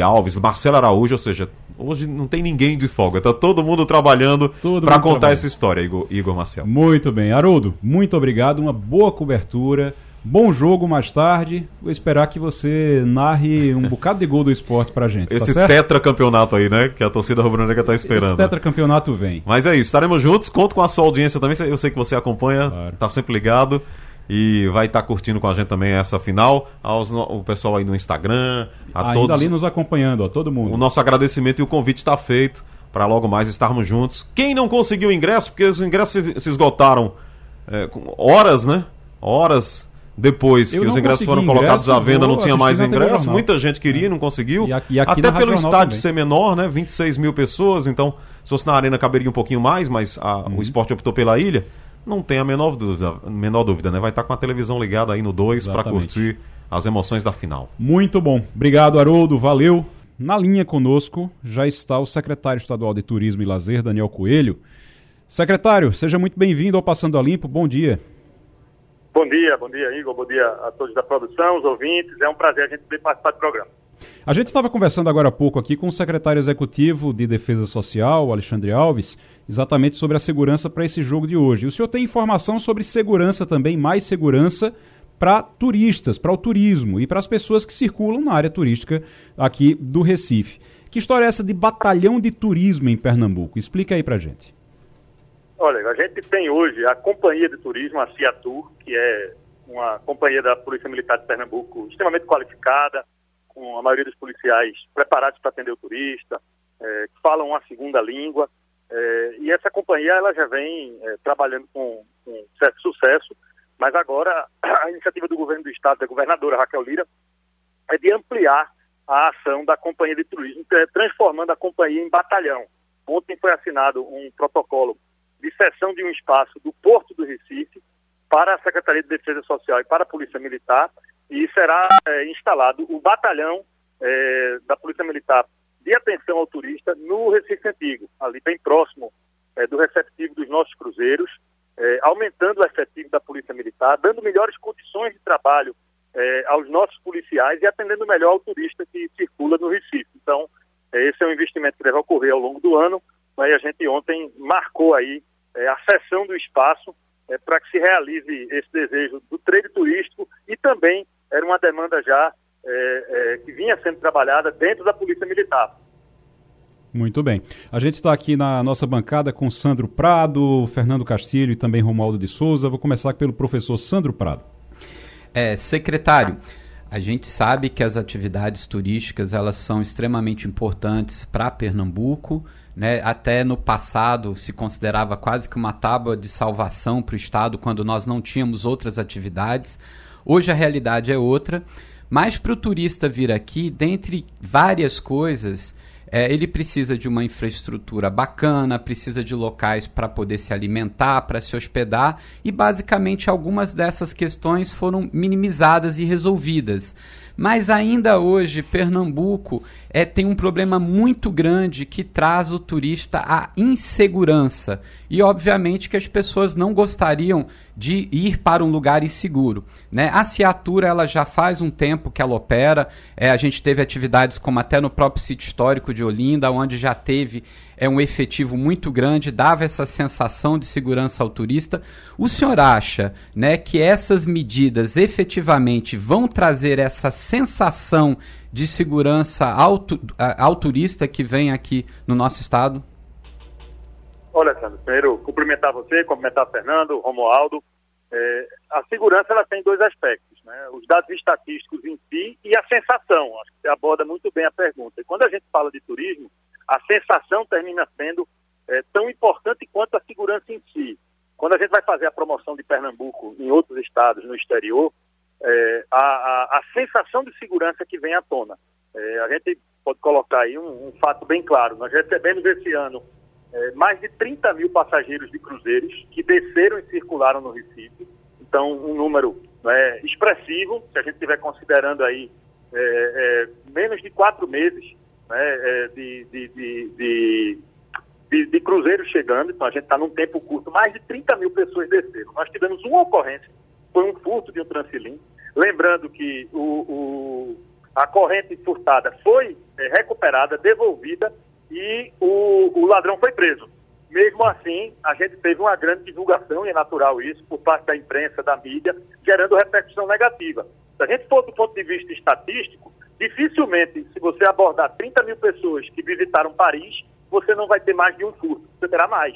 Alves, Marcelo Araújo, ou seja, hoje não tem ninguém de folga, tá todo mundo trabalhando para contar
trabalhando.
essa história, Igor, Igor Marcelo.
Muito bem. Haroldo, muito obrigado. Uma boa cobertura. Bom jogo mais tarde. Vou esperar que você narre um bocado de gol do esporte pra gente.
Esse
tá
tetracampeonato aí, né? Que a torcida rubro-negra tá
Esse
esperando.
tetracampeonato vem.
Mas é isso, estaremos juntos. Conto com a sua audiência também. Eu sei que você acompanha,
Claro.
tá sempre ligado. E vai estar curtindo com a gente também essa final. Aos, o pessoal aí no Instagram, a
Ainda
todos.
ali nos acompanhando, ó, todo mundo.
O nosso agradecimento e o convite está feito para logo mais estarmos juntos. Quem não conseguiu ingresso, porque os ingressos se, se esgotaram é, horas, né? Horas depois
Eu
que os ingressos foram colocados
ingresso,
à venda, não tinha mais ingresso. Muita gente queria, não conseguiu.
E aqui- e aqui
Até pelo estádio
também.
ser menor, né? 26 mil pessoas, então se fosse na arena caberia um pouquinho mais, mas a-
Uhum.
o esporte optou pela ilha. Não tem a menor dúvida, menor dúvida, né? Vai estar com a televisão ligada aí no 2 para curtir as emoções da final.
Muito bom. Obrigado, Haroldo. Valeu. Na linha conosco já está o secretário estadual de Turismo e Lazer, Daniel Coelho. Secretário, seja muito bem-vindo ao Passando a Limpo. Bom dia.
Bom dia, bom dia, Igor. Bom dia a todos da produção, os ouvintes. É um prazer a gente poder participar do programa.
A gente estava conversando agora há pouco aqui com o secretário executivo de Defesa Social, Alexandre Alves, exatamente sobre a segurança para esse jogo de hoje. O senhor tem informação sobre segurança também, mais segurança para turistas, para o turismo e para as pessoas que circulam na área turística aqui do Recife. Que história é essa de batalhão de turismo em Pernambuco? Explica aí para gente.
Olha, a gente tem hoje a Companhia de Turismo, a Ciatur, que é uma companhia da Polícia Militar de Pernambuco extremamente qualificada, com a maioria dos policiais preparados para atender o turista, é, que falam uma segunda língua. É, e essa companhia ela já vem é, trabalhando com, com, certo sucesso, mas agora a iniciativa do governo do estado, da governadora Raquel Lira, é de ampliar a ação da companhia de turismo, é transformando a companhia em batalhão. Ontem foi assinado um protocolo de cessão de um espaço do Porto do Recife para a Secretaria de Defesa Social e para a Polícia Militar e será é, instalado o batalhão é, da Polícia Militar de atenção ao turista no Recife Antigo, ali bem próximo é, do receptivo dos nossos cruzeiros, é, aumentando o efetivo da Polícia Militar, dando melhores condições de trabalho é, aos nossos policiais e atendendo melhor ao turista que circula no Recife. Então, é, esse é um investimento que deve ocorrer ao longo do ano, e a gente ontem marcou aí é, a cessão do espaço é, para que se realize esse desejo do trade turístico e também era uma demanda já é, é, que vinha sendo trabalhada dentro da Polícia Militar.
Muito bem. A gente está aqui na nossa bancada com Sandro Prado, Fernando Castilho e também Romualdo de Souza. Vou começar pelo professor Sandro Prado.
É, secretário, a gente sabe que as atividades turísticas elas são extremamente importantes para Pernambuco né? Até no passado se considerava quase que uma tábua de salvação para o Estado quando nós não tínhamos outras atividades. Hoje a realidade é outra, mas para o turista vir aqui, dentre várias coisas, é, ele precisa de uma infraestrutura bacana, precisa de locais para poder se alimentar, para se hospedar, e basicamente algumas dessas questões foram minimizadas e resolvidas. Mas ainda hoje, Pernambuco é, tem um problema muito grande que traz o turista à insegurança. E obviamente que as pessoas não gostariam de ir para um lugar inseguro. Né? A Ciatura ela já faz um tempo que ela opera. É, a gente teve atividades como até no próprio sítio histórico de Olinda, onde já teve é um efetivo muito grande, dava essa sensação de segurança ao turista. O senhor acha né, que essas medidas efetivamente vão trazer essa sensação de segurança ao, ao turista que vem aqui no nosso estado?
Olha, Sandro, primeiro cumprimentar você, cumprimentar Fernando, Romualdo. É, a segurança ela tem dois aspectos, né? os dados estatísticos em si e a sensação. Acho que você aborda muito bem a pergunta. E quando a gente fala de turismo, a sensação termina sendo é, tão importante quanto a segurança em si. Quando a gente vai fazer a promoção de Pernambuco em outros estados, no exterior, é, a, a, a, sensação de segurança que vem à tona. É, a gente pode colocar aí um, um, fato bem claro. Nós recebemos esse ano é, mais de 30 mil passageiros de cruzeiros que desceram e circularam no Recife. Então, um número né, expressivo, se a gente estiver considerando aí é, é, menos de quatro meses né, é, de, de, de, de, cruzeiros chegando, então a gente está num tempo curto, mais de 30 mil pessoas desceram. Nós tivemos uma ocorrência, foi um furto de um transilim. Lembrando que o, o a corrente furtada foi é, recuperada, devolvida e o, o ladrão foi preso. Mesmo assim, a gente teve uma grande divulgação, e é natural isso, por parte da imprensa, da mídia, gerando repercussão negativa. Se a gente for do ponto de vista estatístico, dificilmente, se você abordar 30 mil pessoas que visitaram Paris, você não vai ter mais de um furto, você terá mais.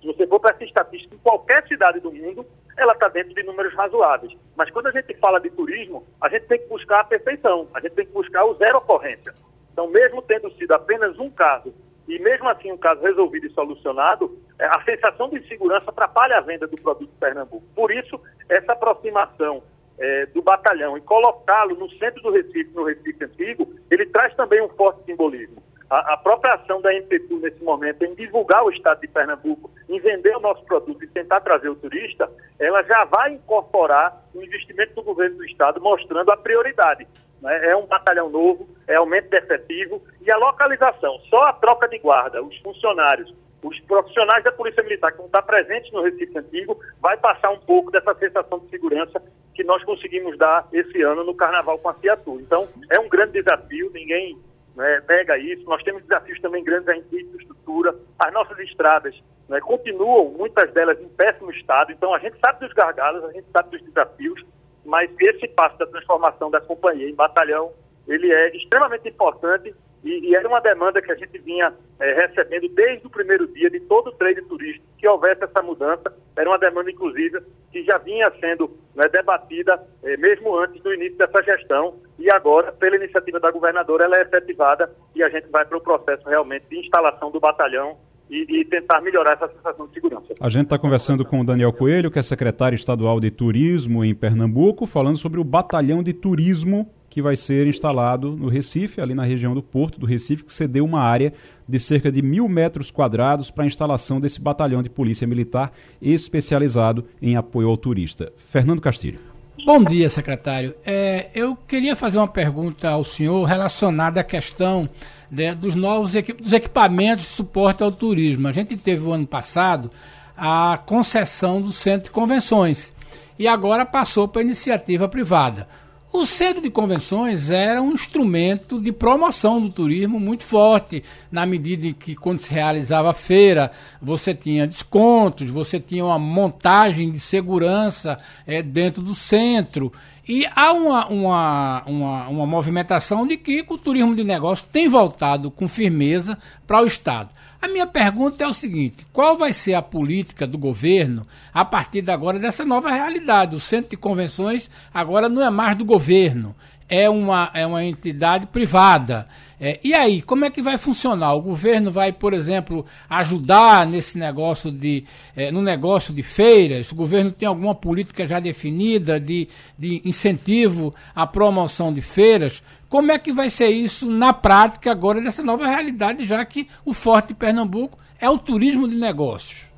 Se você for para essa estatística, em qualquer cidade do mundo, ela está dentro de números razoáveis. Mas quando a gente fala de turismo, a gente tem que buscar a perfeição, a gente tem que buscar o zero ocorrência. Então, mesmo tendo sido apenas um caso, e mesmo assim um caso resolvido e solucionado, é, a sensação de insegurança atrapalha a venda do produto Pernambuco. Por isso, essa aproximação é, do batalhão e colocá-lo no centro do Recife, no Recife Antigo, ele traz também um forte simbolismo. A, a própria ação da MPTU nesse momento em divulgar o estado de Pernambuco, em vender o nosso produto e tentar trazer o turista, ela já vai incorporar o investimento do governo do estado, mostrando a prioridade. Né? É um batalhão novo, é aumento de efetivo e a localização. Só a troca de guarda, os funcionários os profissionais da Polícia Militar que vão estar presentes no Recife Antigo vai passar um pouco dessa sensação de segurança que nós conseguimos dar esse ano no Carnaval com a Ciatu. Então, é um grande desafio, ninguém né, nega isso. Nós temos desafios também grandes em infraestrutura. As nossas estradas né, continuam, muitas delas em péssimo estado. Então, a gente sabe dos gargalos, a gente sabe dos desafios, mas esse passo da transformação da companhia em batalhão, ele é extremamente importante e, e, era uma demanda que a gente vinha é, recebendo desde o primeiro dia de todo o trade turístico, que houvesse essa mudança. Era uma demanda, inclusive, que já vinha sendo né, debatida é, mesmo antes do início dessa gestão. E agora, pela iniciativa da governadora, ela é efetivada e a gente vai para o processo realmente de instalação do batalhão e, e, tentar melhorar essa sensação de segurança.
A gente está conversando com o Daniel Coelho, que é secretário estadual de Turismo em Pernambuco, falando sobre o batalhão de turismo que vai ser instalado no Recife, ali na região do Porto do Recife, que cedeu uma área de cerca de mil metros quadrados para a instalação desse batalhão de polícia militar especializado em apoio ao turista. Fernando Castilho.
Bom dia, secretário. É, eu queria fazer uma pergunta ao senhor relacionada à questão né, dos novos dos equipamentos de suporte ao turismo. A gente teve o ano passado a concessão do centro de convenções e agora passou para iniciativa privada. O centro de convenções era um instrumento de promoção do turismo muito forte, na medida em que, quando se realizava a feira, você tinha descontos, você tinha uma montagem de segurança é, dentro do centro. E há uma, uma, uma, uma movimentação de que o turismo de negócio tem voltado com firmeza para o Estado. A minha pergunta é o seguinte: qual vai ser a política do governo a partir de agora dessa nova realidade? O centro de convenções agora não é mais do governo, é uma, é uma entidade privada. É, e aí, como é que vai funcionar? O governo vai, por exemplo, ajudar nesse negócio de é, no negócio de feiras? O governo tem alguma política já definida de, de incentivo à promoção de feiras? Como é que vai ser isso na prática agora dessa nova realidade, já que o forte de Pernambuco é o turismo de negócios?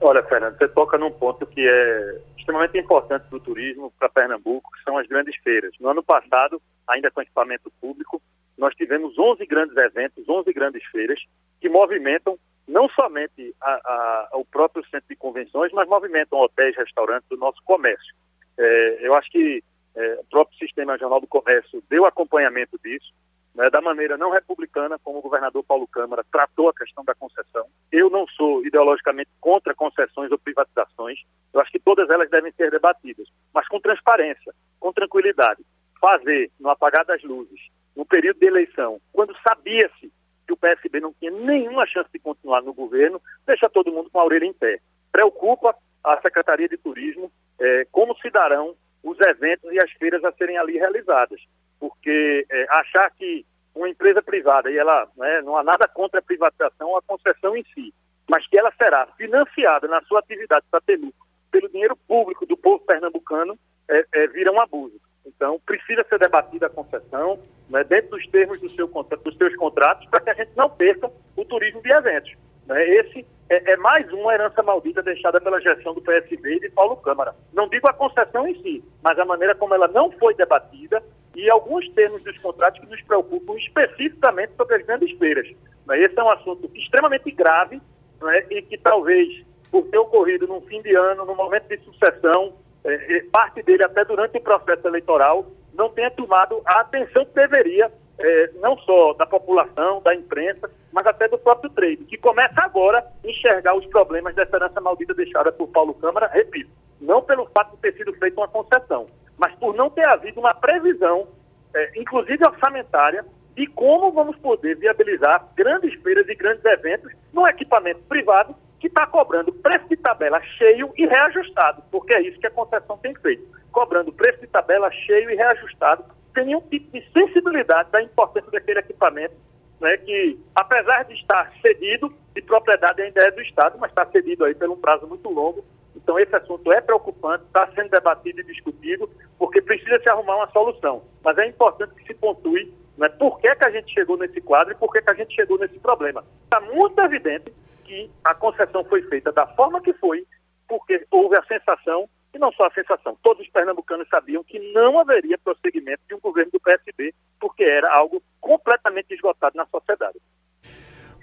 Olha, Fernando, você toca num ponto que é extremamente importante para o turismo, para Pernambuco, que são as grandes feiras. No ano passado, ainda com equipamento público, nós tivemos 11 grandes eventos, 11 grandes feiras, que movimentam não somente a, a, o próprio centro de convenções, mas movimentam hotéis, restaurantes, o nosso comércio. É, eu acho que é, o próprio Sistema Jornal do Comércio deu acompanhamento disso, né, da maneira não republicana como o governador Paulo Câmara tratou a questão da concessão. Eu não sou ideologicamente contra concessões ou privatizações, eu acho que todas elas devem ser debatidas, mas com transparência, com tranquilidade. Fazer no apagar das luzes, no período de eleição, quando sabia-se que o PSB não tinha nenhuma chance de continuar no governo, deixa todo mundo com a orelha em pé. Preocupa a Secretaria de Turismo é, como se darão eventos e as feiras a serem ali realizadas. Porque é, achar que uma empresa privada, e ela né, não há nada contra a privatização a concessão em si, mas que ela será financiada na sua atividade para ter lucro pelo dinheiro público do povo pernambucano, é, é, vira um abuso. Então, precisa ser debatida a concessão né, dentro dos termos do seu, dos seus contratos para que a gente não perca o turismo de eventos. Né? Esse é, é, mais uma herança maldita deixada pela gestão do PSB e de Paulo Câmara. Não digo a concessão em si, mas a maneira como ela não foi debatida e alguns termos dos contratos que nos preocupam especificamente sobre as grandes feiras. Né? Esse é um assunto extremamente grave né? e que talvez, por ter ocorrido num fim de ano, num momento de sucessão, é, parte dele até durante o processo eleitoral, não tenha tomado a atenção que deveria é, não só da população, da imprensa, mas até do próprio trade, que começa agora a enxergar os problemas dessa herança maldita deixada por Paulo Câmara, repito, não pelo fato de ter sido feita uma concessão, mas por não ter havido uma previsão, é, inclusive orçamentária, de como vamos poder viabilizar grandes feiras e grandes eventos num equipamento privado que está cobrando preço de tabela cheio e reajustado, porque é isso que a concessão tem feito, cobrando preço de tabela cheio e reajustado sem nenhum tipo de sensibilidade da importância daquele equipamento, né, que apesar de estar cedido, de propriedade ainda é do Estado, mas está cedido aí por um prazo muito longo. Então esse assunto é preocupante, está sendo debatido e discutido, porque precisa se arrumar uma solução. Mas é importante que se pontue né, por que, que a gente chegou nesse quadro e por que, que a gente chegou nesse problema. Está muito evidente que a concessão foi feita da forma que foi, porque houve a sensação e não só a sensação, todos os pernambucanos sabiam que não haveria prosseguimento de um governo do PSB, porque era algo completamente esgotado na sociedade.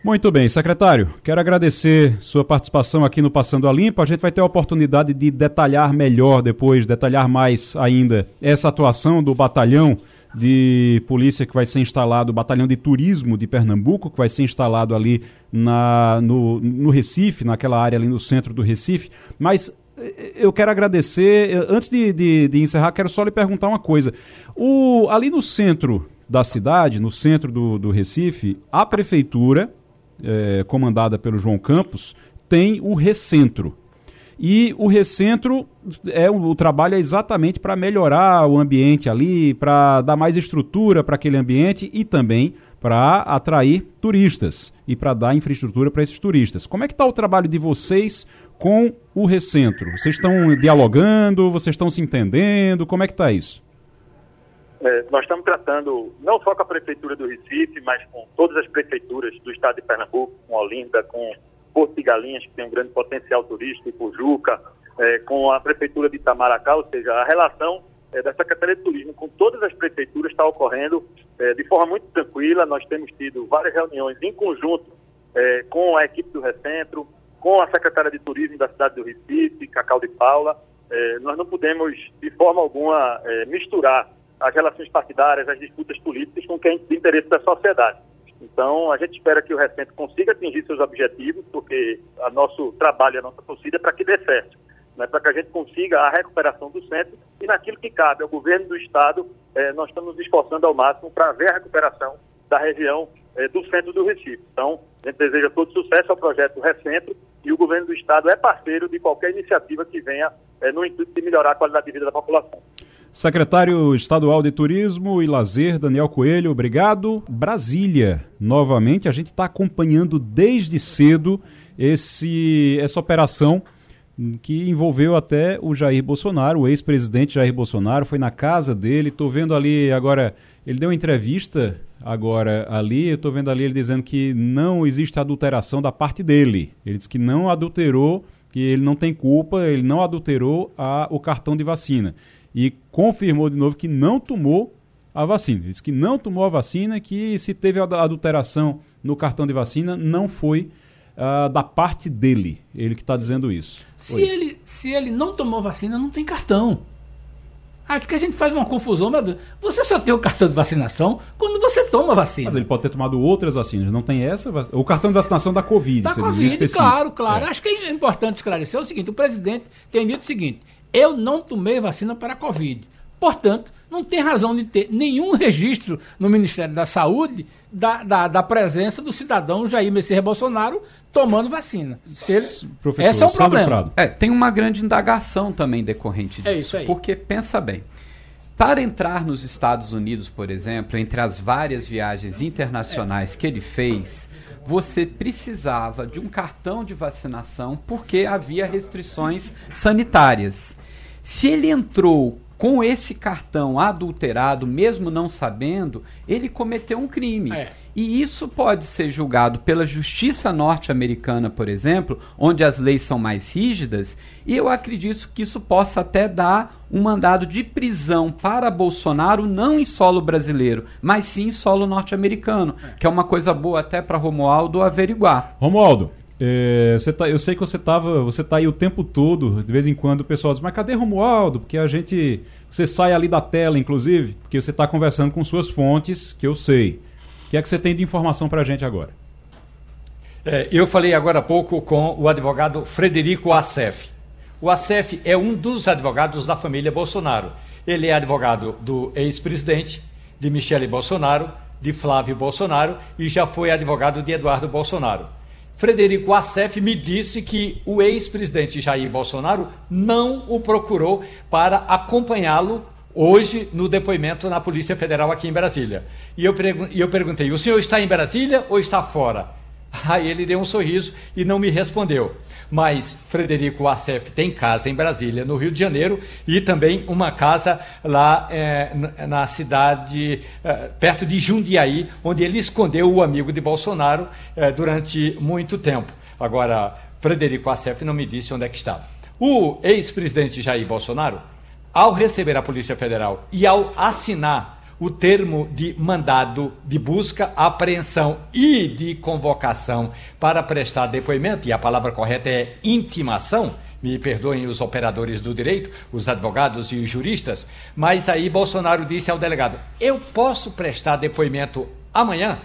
Muito bem, secretário. Quero agradecer sua participação aqui no Passando a Limpo. A gente vai ter a oportunidade de detalhar melhor depois, detalhar mais ainda essa atuação do batalhão de polícia que vai ser instalado, o batalhão de turismo de Pernambuco, que vai ser instalado ali na, no, no Recife, naquela área ali no centro do Recife. Mas eu quero agradecer. Antes de, de, de, encerrar, quero só lhe perguntar uma coisa. O, ali no centro da cidade, no centro do, do Recife, a prefeitura, é, comandada pelo João Campos, tem o Recentro. E o Recentro é o, o trabalho é exatamente para melhorar o ambiente ali, para dar mais estrutura para aquele ambiente e também para atrair turistas e para dar infraestrutura para esses turistas. Como é que está o trabalho de vocês com o Recentro? Vocês estão dialogando? Vocês estão se entendendo? Como é que está isso?
É, nós estamos tratando não só com a Prefeitura do Recife, mas com todas as prefeituras do estado de Pernambuco, com Olinda, com Porto de Galinhas, que tem um grande potencial turístico, Juca, é, com a Prefeitura de Itamaracá, ou seja, a relação é, da Secretaria de Turismo com todas as prefeituras está ocorrendo é, de forma muito tranquila. Nós temos tido várias reuniões em conjunto é, com a equipe do Recentro, com a Secretaria de Turismo da cidade do Recife, Cacau de Paula. É, nós não podemos, de forma alguma, é, misturar as relações partidárias, as disputas políticas com quem é de interesse da sociedade. Então, a gente espera que o Recente consiga atingir seus objetivos, porque o nosso trabalho, a nossa torcida é para que dê certo, né, para que a gente consiga a recuperação do centro e naquilo que cabe ao governo do Estado, eh, nós estamos nos esforçando ao máximo para ver a recuperação da região eh, do centro do Recife. Então, a gente deseja todo sucesso ao projeto Recentro e o governo do Estado é parceiro de qualquer iniciativa que venha eh, no intuito de melhorar a qualidade de vida da população.
Secretário Estadual de Turismo e Lazer, Daniel Coelho, obrigado. Brasília, novamente, a gente está acompanhando desde cedo esse, essa operação que envolveu até o Jair Bolsonaro, o ex-presidente Jair Bolsonaro, foi na casa dele, estou vendo ali agora, ele deu uma entrevista agora ali, estou vendo ali ele dizendo que não existe adulteração da parte dele. Ele disse que não adulterou, que ele não tem culpa, ele não adulterou a, o cartão de vacina e confirmou de novo que não tomou a vacina. Ele disse que não tomou a vacina, que se teve adulteração no cartão de vacina, não foi uh, da parte dele. Ele que está dizendo isso.
Se ele, se ele não tomou vacina, não tem cartão. Acho que a gente faz uma confusão, meu Deus. Você só tem o cartão de vacinação quando você toma a vacina.
Mas ele pode ter tomado outras vacinas, não tem essa O cartão de vacinação da Covid.
Da Covid, claro, claro. É. Acho que é importante esclarecer o seguinte: o presidente tem dito o seguinte: eu não tomei vacina para a Covid. Portanto, não tem razão de ter nenhum registro no Ministério da Saúde da, da, da presença do cidadão Jair Messias Bolsonaro tomando vacina. Ele...
Professor, Esse é um problema.
É, tem uma grande indagação também decorrente
disso. É isso aí.
Porque, pensa bem, para entrar nos Estados Unidos, por exemplo, entre as várias viagens internacionais que ele fez, você precisava de um cartão de vacinação porque havia restrições sanitárias. Se ele entrou com esse cartão adulterado, mesmo não sabendo, ele cometeu um crime. É. E isso pode ser julgado pela justiça norte-americana, por exemplo, onde as leis são mais rígidas, e eu acredito que isso possa até dar um mandado de prisão para Bolsonaro, não em solo brasileiro, mas sim em solo norte-americano, é. que é uma coisa boa até para Romualdo averiguar.
Romualdo, é, você tá, eu sei que você tava, você tá aí o tempo todo, de vez em quando o pessoal diz, mas cadê Romualdo? Porque a gente. Você sai ali da tela, inclusive, porque você está conversando com suas fontes, que eu sei. O que é que você tem de informação para a gente agora?
É, eu falei agora há pouco com o advogado Frederico Assef. O Assef é um dos advogados da família Bolsonaro. Ele é advogado do ex-presidente, de Michele Bolsonaro, de Flávio Bolsonaro e já foi advogado de Eduardo Bolsonaro. Frederico Assef me disse que o ex-presidente Jair Bolsonaro não o procurou para acompanhá-lo hoje no depoimento na Polícia Federal aqui em Brasília. E eu, e eu perguntei: o senhor está em Brasília ou está fora? Aí ele deu um sorriso e não me respondeu. Mas Frederico Assef tem casa em Brasília, no Rio de Janeiro, e também uma casa lá é, na cidade, é, perto de Jundiaí, onde ele escondeu o amigo de Bolsonaro é, durante muito tempo. Agora, Frederico Assef não me disse onde é que estava. O ex-presidente Jair Bolsonaro, ao receber a Polícia Federal e ao assinar o termo de mandado de busca, apreensão e de convocação para prestar depoimento, e a palavra correta é intimação, me perdoem os operadores do direito, os advogados e os juristas, mas aí Bolsonaro disse ao delegado: Eu posso prestar depoimento amanhã?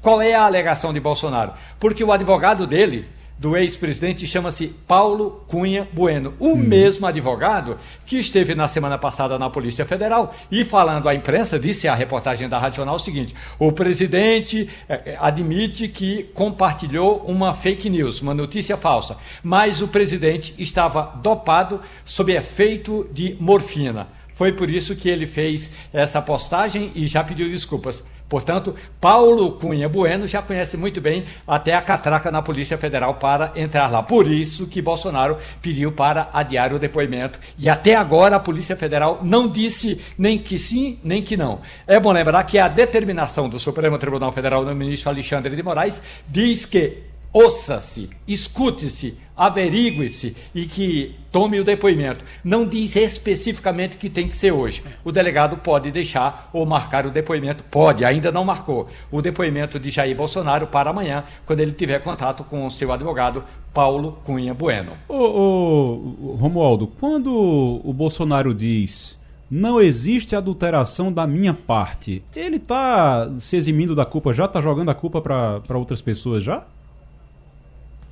Qual é a alegação de Bolsonaro? Porque o advogado dele do ex-presidente chama-se Paulo Cunha Bueno, o hum. mesmo advogado que esteve na semana passada na Polícia Federal e falando à imprensa, disse a reportagem da Radional o seguinte: o presidente eh, admite que compartilhou uma fake news, uma notícia falsa, mas o presidente estava dopado sob efeito de morfina. Foi por isso que ele fez essa postagem e já pediu desculpas. Portanto, Paulo Cunha Bueno já conhece muito bem até a catraca na Polícia Federal para entrar lá. Por isso que Bolsonaro pediu para adiar o depoimento. E até agora a Polícia Federal não disse nem que sim, nem que não. É bom lembrar que a determinação do Supremo Tribunal Federal do ministro Alexandre de Moraes diz que ouça-se, escute-se, averigue-se e que tome o depoimento. Não diz especificamente que tem que ser hoje. O delegado pode deixar ou marcar o depoimento, pode, ainda não marcou, o depoimento de Jair Bolsonaro para amanhã, quando ele tiver contato com o seu advogado, Paulo Cunha Bueno.
Ô, ô, Romualdo, quando o Bolsonaro diz não existe adulteração da minha parte, ele está se eximindo da culpa já? Está jogando a culpa para outras pessoas já?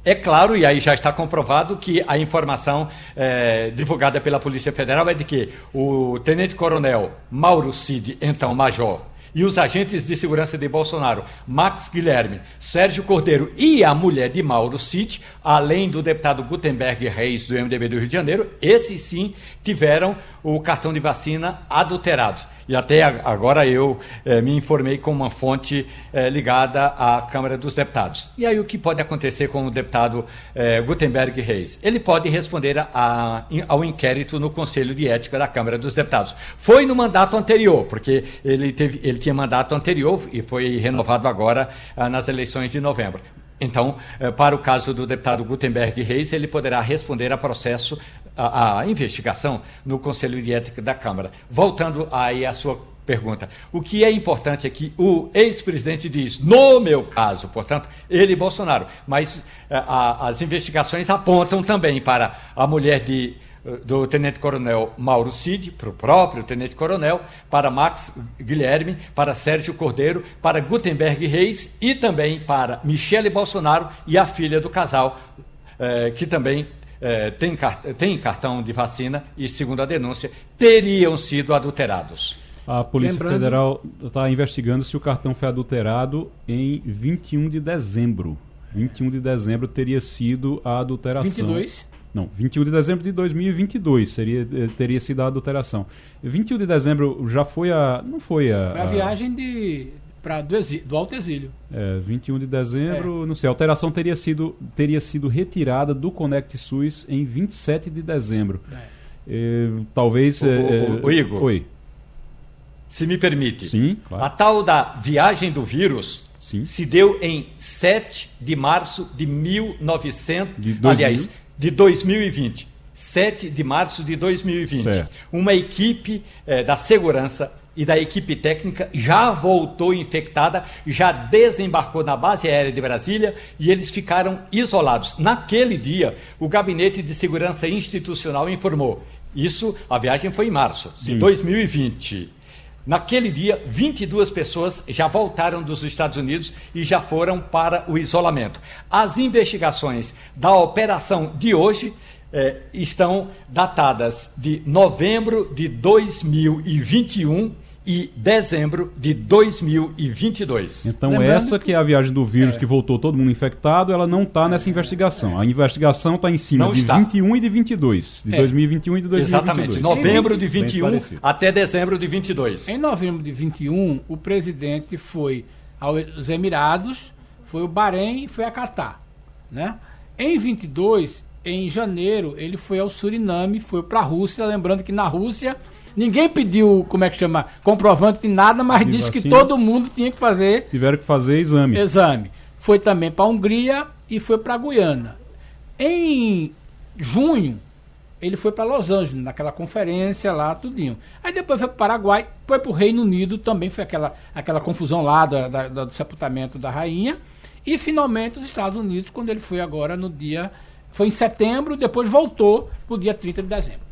É claro, e aí já está comprovado que a informação é, divulgada pela Polícia Federal é de que o tenente-coronel Mauro Cid, então major, e os agentes de segurança de Bolsonaro, Max Guilherme, Sérgio Cordeiro e a mulher de Mauro Cid, além do deputado Gutenberg Reis, do MDB do Rio de Janeiro, esses sim tiveram o cartão de vacina adulterado. E até agora eu eh, me informei com uma fonte eh, ligada à Câmara dos Deputados. E aí o que pode acontecer com o deputado eh, Gutenberg Reis? Ele pode responder a, a, ao inquérito no Conselho de Ética da Câmara dos Deputados. Foi no mandato anterior, porque ele, teve, ele tinha mandato anterior e foi renovado agora ah, nas eleições de novembro. Então, para o caso do deputado Gutenberg Reis, ele poderá responder a processo a, a investigação no Conselho de Ética da Câmara. Voltando aí à sua pergunta. O que é importante é que o ex-presidente diz, no meu caso, portanto, ele Bolsonaro, mas eh, a, as investigações apontam também para a mulher de, eh, do tenente-coronel Mauro Cid, para o próprio tenente-coronel, para Max Guilherme, para Sérgio Cordeiro, para Gutenberg Reis e também para Michele Bolsonaro e a filha do casal, eh, que também é, tem, tem cartão de vacina e, segundo a denúncia, teriam sido adulterados.
A Polícia Lembrando... Federal está investigando se o cartão foi adulterado em 21 de dezembro. 21 de dezembro teria sido a adulteração.
22?
Não, 21 de dezembro de 2022 seria, eh, teria sido a adulteração. 21 de dezembro já foi a. Não foi a.
Foi a, a viagem de pra, do, exílio, do alto exílio.
É, 21 de dezembro, é. não sei, a alteração teria sido, teria sido retirada do Conect SUS em 27 de dezembro. É. É, talvez. O,
o, o, Igor.
Oi.
Se me permite.
Sim, claro.
A tal da viagem do vírus Sim. se deu em 7 de março de 1900. De aliás, de 2020. 7 de março de 2020. Certo. Uma equipe eh, da segurança e da equipe técnica já voltou infectada, já desembarcou na base aérea de Brasília e eles ficaram isolados. Naquele dia, o Gabinete de Segurança Institucional informou. Isso, a viagem foi em março Sim. de 2020. Naquele dia, 22 pessoas já voltaram dos Estados Unidos e já foram para o isolamento. As investigações da operação de hoje eh, estão datadas de novembro de 2021 e dezembro de 2022.
Então Lembrando essa que é a viagem do vírus é. que voltou todo mundo infectado, ela não está nessa investigação. A investigação está em cima não de está. 21 e de 22, de é. 2021 e de 2022.
Exatamente, novembro de 21 até dezembro de 22.
Em novembro de 21, o presidente foi aos Emirados, foi o Bahrein e foi a Catar, né? Em 22, em janeiro, ele foi ao Suriname, foi para a Rússia, lembrando que na Rússia Ninguém pediu, como é que chama, comprovante de nada, mas de disse vacina. que todo mundo tinha que fazer.
Tiveram que fazer exame.
Exame. Foi também para a Hungria e foi para a Guiana. Em junho, ele foi para Los Angeles, naquela conferência lá, tudinho. Aí depois foi para o Paraguai, foi para o Reino Unido, também foi aquela, aquela confusão lá da, da, do sepultamento da rainha. E finalmente os Estados Unidos, quando ele foi agora no dia. Foi em setembro, depois voltou para o dia 30 de dezembro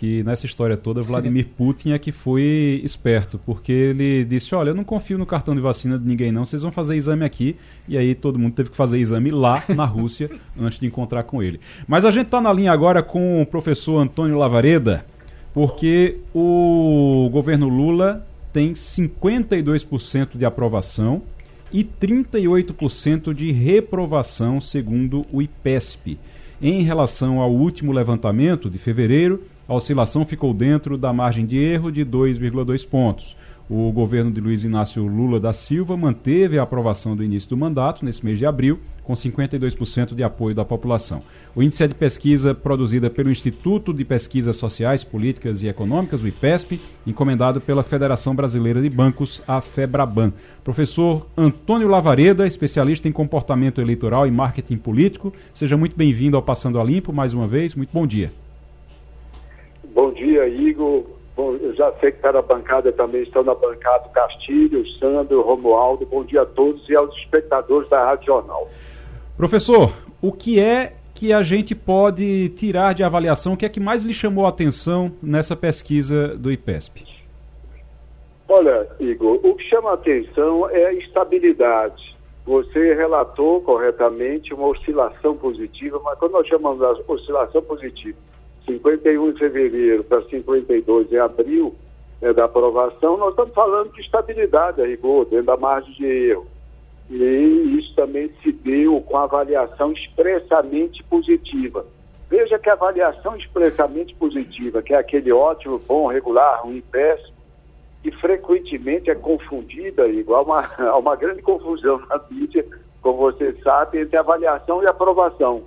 que nessa história toda Vladimir Putin é que foi esperto, porque ele disse: Olha, eu não confio no cartão de vacina de ninguém, não, vocês vão fazer exame aqui. E aí todo mundo teve que fazer exame lá na Rússia antes de encontrar com ele. Mas a gente está na linha agora com o professor Antônio Lavareda, porque o governo Lula tem 52% de aprovação e 38% de reprovação, segundo o IPESP. Em relação ao último levantamento de fevereiro, a oscilação ficou dentro da margem de erro de 2,2 pontos. O governo de Luiz Inácio Lula da Silva manteve a aprovação do início do mandato, nesse mês de abril, com 52% de apoio da população. O índice é de pesquisa produzida pelo Instituto de Pesquisas Sociais, Políticas e Econômicas, o IPESP, encomendado pela Federação Brasileira de Bancos, a FEBRABAN. Professor Antônio Lavareda, especialista em comportamento eleitoral e marketing político, seja muito bem-vindo ao Passando a Limpo mais uma vez. Muito bom dia.
Bom dia, Igor. Bom, eu já sei que está na bancada também, estão na bancada Castilho, Sandro, Romualdo. Bom dia a todos e aos espectadores da Rádio Jornal.
Professor, o que é que a gente pode tirar de avaliação? O que é que mais lhe chamou a atenção nessa pesquisa do IPESP?
Olha, Igor, o que chama a atenção é a estabilidade. Você relatou corretamente uma oscilação positiva, mas quando nós chamamos de oscilação positiva, 51 de fevereiro para 52 em abril né, da aprovação, nós estamos falando de estabilidade a rigor, dentro da margem de erro. E isso também se deu com avaliação expressamente positiva. Veja que a avaliação expressamente positiva, que é aquele ótimo, bom, regular, ruim, péssimo, que frequentemente é confundida, igual uma, uma grande confusão na mídia, como você sabe, entre avaliação e aprovação.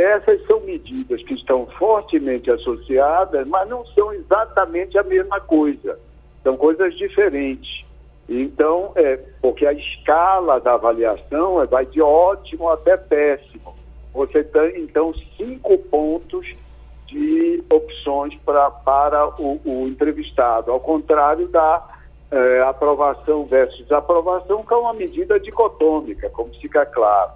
Essas são medidas que estão fortemente associadas, mas não são exatamente a mesma coisa. São coisas diferentes. Então, é, porque a escala da avaliação é, vai de ótimo até péssimo. Você tem, então, cinco pontos de opções pra, para o, o entrevistado, ao contrário da é, aprovação versus desaprovação, que é uma medida dicotômica, como fica claro.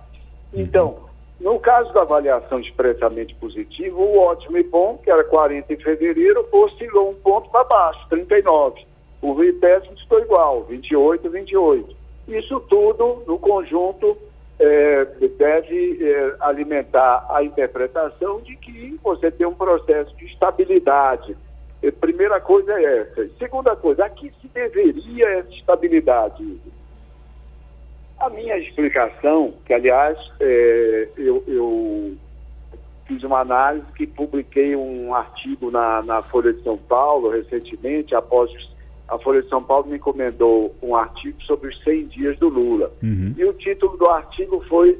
Então, no caso da avaliação expressamente positiva, o ótimo e bom, que era 40 em fevereiro, oscilou um ponto para baixo, 39. O péssimo ficou igual, 28, 28. Isso tudo, no conjunto, é, deve é, alimentar a interpretação de que você tem um processo de estabilidade. E primeira coisa é essa. Segunda coisa, a que se deveria essa estabilidade? A minha explicação, que aliás é, eu, eu, fiz uma análise que publiquei um artigo na, na Folha de São Paulo recentemente, após a Folha de São Paulo me encomendou um artigo sobre os 100 dias do Lula. Uhum. E o título do artigo foi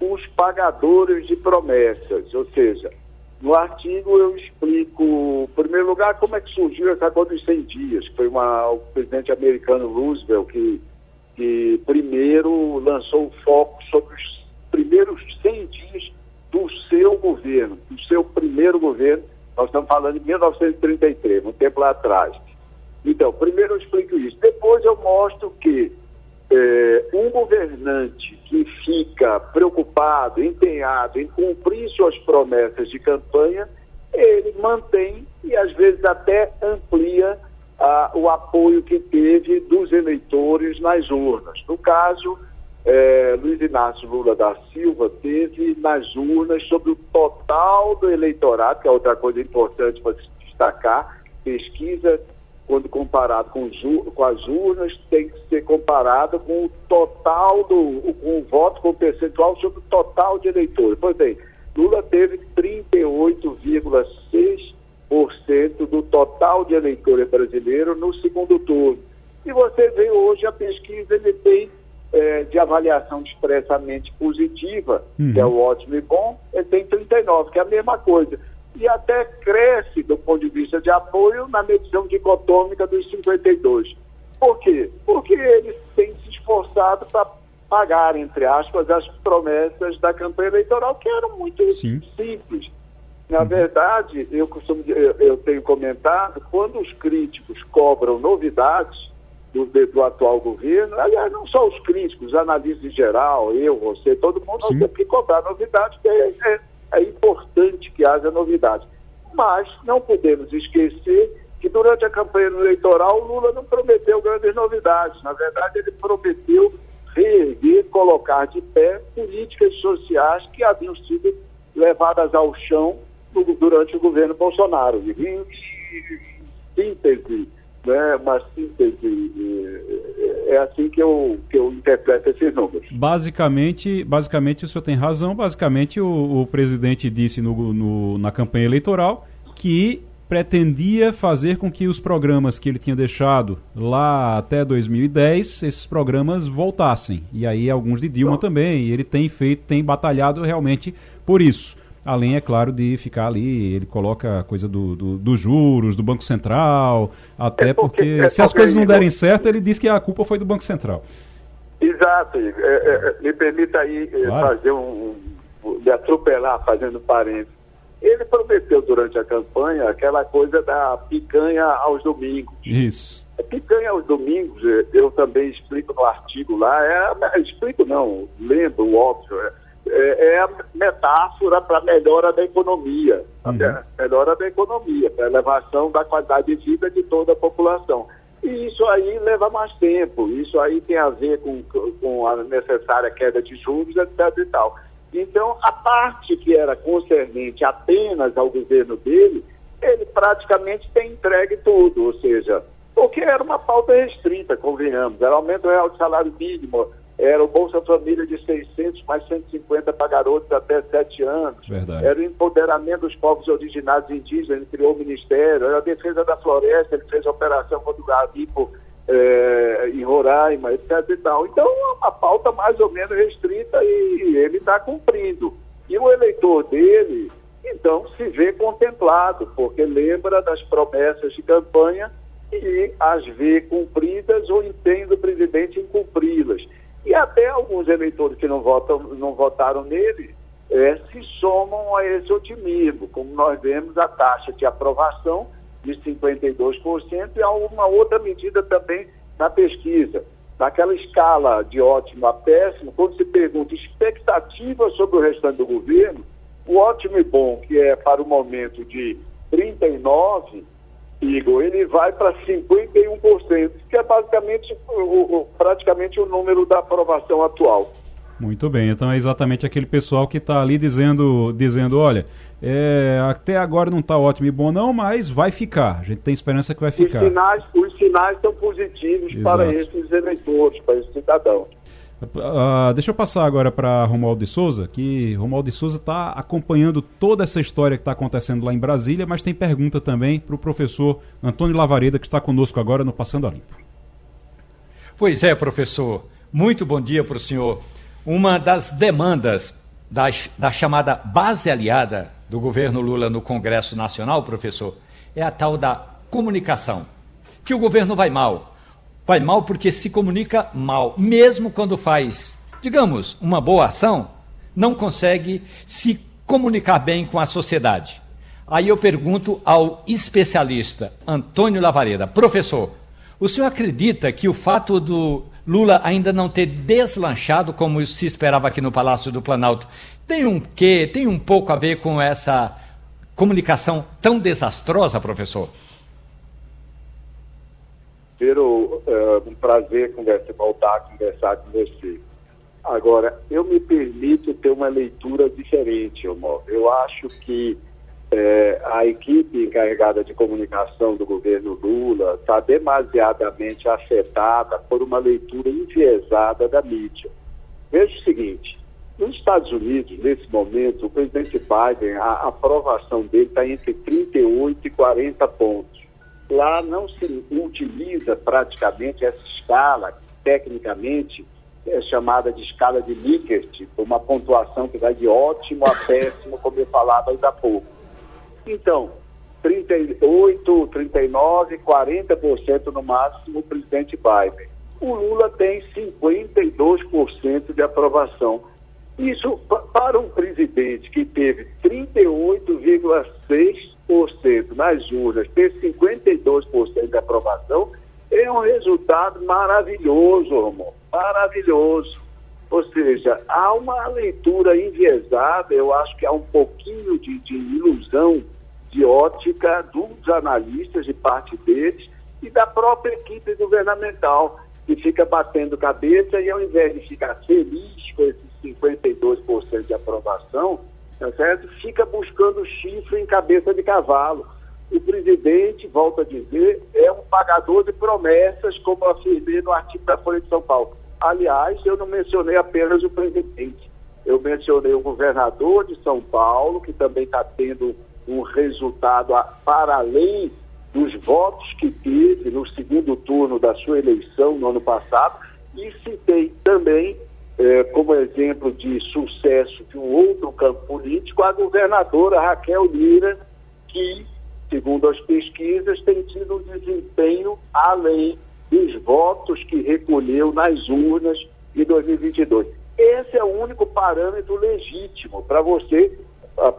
Os Pagadores de Promessas, ou seja, no artigo eu explico, em primeiro lugar, como é que surgiu essa coisa dos 100 dias, que foi uma, o presidente americano Roosevelt que que primeiro lançou o foco sobre os primeiros 100 dias do seu governo, do seu primeiro governo. Nós estamos falando de 1933, um tempo lá atrás. Então, primeiro eu explico isso. Depois eu mostro que é, um governante que fica preocupado, empenhado em cumprir suas promessas de campanha, ele mantém e às vezes até amplia ah, o apoio que teve dos eleitores nas urnas. No caso, eh, Luiz Inácio Lula da Silva teve nas urnas sobre o total do eleitorado, que é outra coisa importante para se destacar, pesquisa, quando comparado com, com, as urnas, tem que ser comparada com o total do com o voto, com o percentual sobre o total de eleitores. Pois bem, Lula teve 38,6% do total de eleitores brasileiros no segundo turno. E você vê hoje a pesquisa, ele tem é, de avaliação expressamente positiva, uhum. que é o ótimo e bom, ele tem 39, que é a mesma coisa. E até cresce do ponto de vista de apoio na medição dicotômica dos 52. Por quê? Porque eles têm se esforçado para pagar, entre aspas, as promessas da campanha eleitoral, que eram muito Sim. simples Na verdade, eu costumo, eu, eu tenho comentado, quando os críticos cobram novidades do, do, atual governo, aliás, não só os críticos, os analistas em geral, eu, você, todo mundo, nós temos que cobrar novidades, porque é, é, é importante que haja novidades. Mas não podemos esquecer que durante a campanha eleitoral o Lula não prometeu grandes novidades. Na verdade, ele prometeu reerguer, colocar de pé políticas sociais que haviam sido levadas ao chão durante o governo Bolsonaro. E, em síntese, né, uma síntese, é, é assim que eu, que eu interpreto esses números.
Basicamente, basicamente o senhor tem razão, basicamente o, o presidente disse no, no, na campanha eleitoral que pretendia fazer com que os programas que ele tinha deixado lá até 2010, esses programas voltassem. E aí alguns de Dilma também, e ele tem feito, tem batalhado realmente por isso. Além, é claro, de ficar ali, ele coloca a coisa dos do, do juros, do Banco Central, até é porque, porque é se as coisas não derem certo, ele diz que a culpa foi do Banco Central.
Exato, é, é, me permita aí eh, claro. fazer um, um, me atropelar fazendo parênteses ele prometeu durante a campanha aquela coisa da picanha aos domingos.
Isso.
A picanha aos domingos, eh, eu também explico no artigo lá, é, explico não, lembro, óbvio, é, é, é a metáfora para a melhora da economia, uhum. a melhora da economia, para a elevação da qualidade de vida de toda a população. E isso aí leva mais tempo, isso aí tem a ver com, com a necessária queda de juros, etc e tal. Então, a parte que era concernente apenas ao governo dele, ele praticamente tem entregue tudo, ou seja, porque era uma pauta restrita, convenhamos, era aumento real de salário mínimo, era o Bolsa Família de 600 mais 150 para garotos até 7 anos,
Verdade.
era o empoderamento dos povos originários indígenas, ele criou o Ministério, era a defesa da floresta, ele fez a operação contra o garimpo é, em Roraima, etc. E tal. Então, é uma pauta mais ou menos restrita e ele está cumprindo. E o eleitor dele, então, se vê contemplado, porque lembra das promessas de campanha e as vê cumpridas ou entende o presidente em cumpri-las. E até alguns eleitores que não, votam, não votaram nele é, se somam a esse otimismo, como nós vemos a taxa de aprovação de 52%, e há uma outra medida também na pesquisa. Naquela escala de ótimo a péssimo, quando se pergunta expectativa sobre o restante do governo, o ótimo e bom, que é para o momento de 39, Igor, ele vai para 51%, que é basicamente o, praticamente o número da aprovação atual.
Muito bem, então é exatamente aquele pessoal que está ali dizendo, dizendo, olha, é, até agora não está ótimo e bom não, mas vai ficar. A gente tem esperança que vai ficar.
Os sinais, os sinais são positivos Exato. para esses eleitores, para esses cidadãos.
Uh, deixa eu passar agora para Romualdo de Souza, que Romualdo de Souza está acompanhando toda essa história que está acontecendo lá em Brasília, mas tem pergunta também para o professor Antônio Lavareda, que está conosco agora no Passando a Limpo.
Pois é, professor. Muito bom dia para o senhor. Uma das demandas da, da chamada base aliada do governo Lula no Congresso Nacional, professor, é a tal da comunicação. Que o governo vai mal. Vai mal porque se comunica mal, mesmo quando faz, digamos, uma boa ação, não consegue se comunicar bem com a sociedade. Aí eu pergunto ao especialista Antônio Lavareda, professor, o senhor acredita que o fato do Lula ainda não ter deslanchado como se esperava aqui no Palácio do Planalto, tem um quê, tem um pouco a ver com essa comunicação tão desastrosa, professor?
Primeiro, é um prazer conversar, voltar a conversar com você. Agora, eu me permito ter uma leitura diferente, Omar. Eu acho que é, a equipe encarregada de comunicação do governo Lula está demasiadamente afetada por uma leitura enviesada da mídia. Veja o seguinte: nos Estados Unidos, nesse momento, o presidente Biden, a aprovação dele está entre 38 e 40 pontos. Lá não se utiliza praticamente essa escala, tecnicamente é chamada de escala de Likert, uma pontuação que vai de ótimo a péssimo, como eu falava ainda há pouco. Então, 38, 39, 40% no máximo o presidente Biden. O Lula tem 52% de aprovação. Isso, para um presidente que teve 38,6% nas urnas, ter 52% de aprovação, é um resultado maravilhoso, Romualdo, maravilhoso. Ou seja, há uma leitura enviesada, eu acho que há um pouquinho de, de ilusão de ótica dos analistas, de parte deles, e da própria equipe governamental, que fica batendo cabeça e ao invés de ficar feliz com esses 52% de aprovação, tá certo? fica buscando chifre em cabeça de cavalo. O presidente, volto a dizer, é um pagador de promessas, como afirmei no artigo da Folha de São Paulo. Aliás, eu não mencionei apenas o presidente, eu mencionei o governador de São Paulo, que também está tendo um resultado para além dos votos que teve no segundo turno da sua eleição no ano passado, e citei também, eh, como exemplo de sucesso de um outro campo político, a governadora Raquel Lira, que, segundo as pesquisas, tem tido um desempenho além dos votos que recolheu nas urnas em 2022. Esse é o único parâmetro legítimo para você,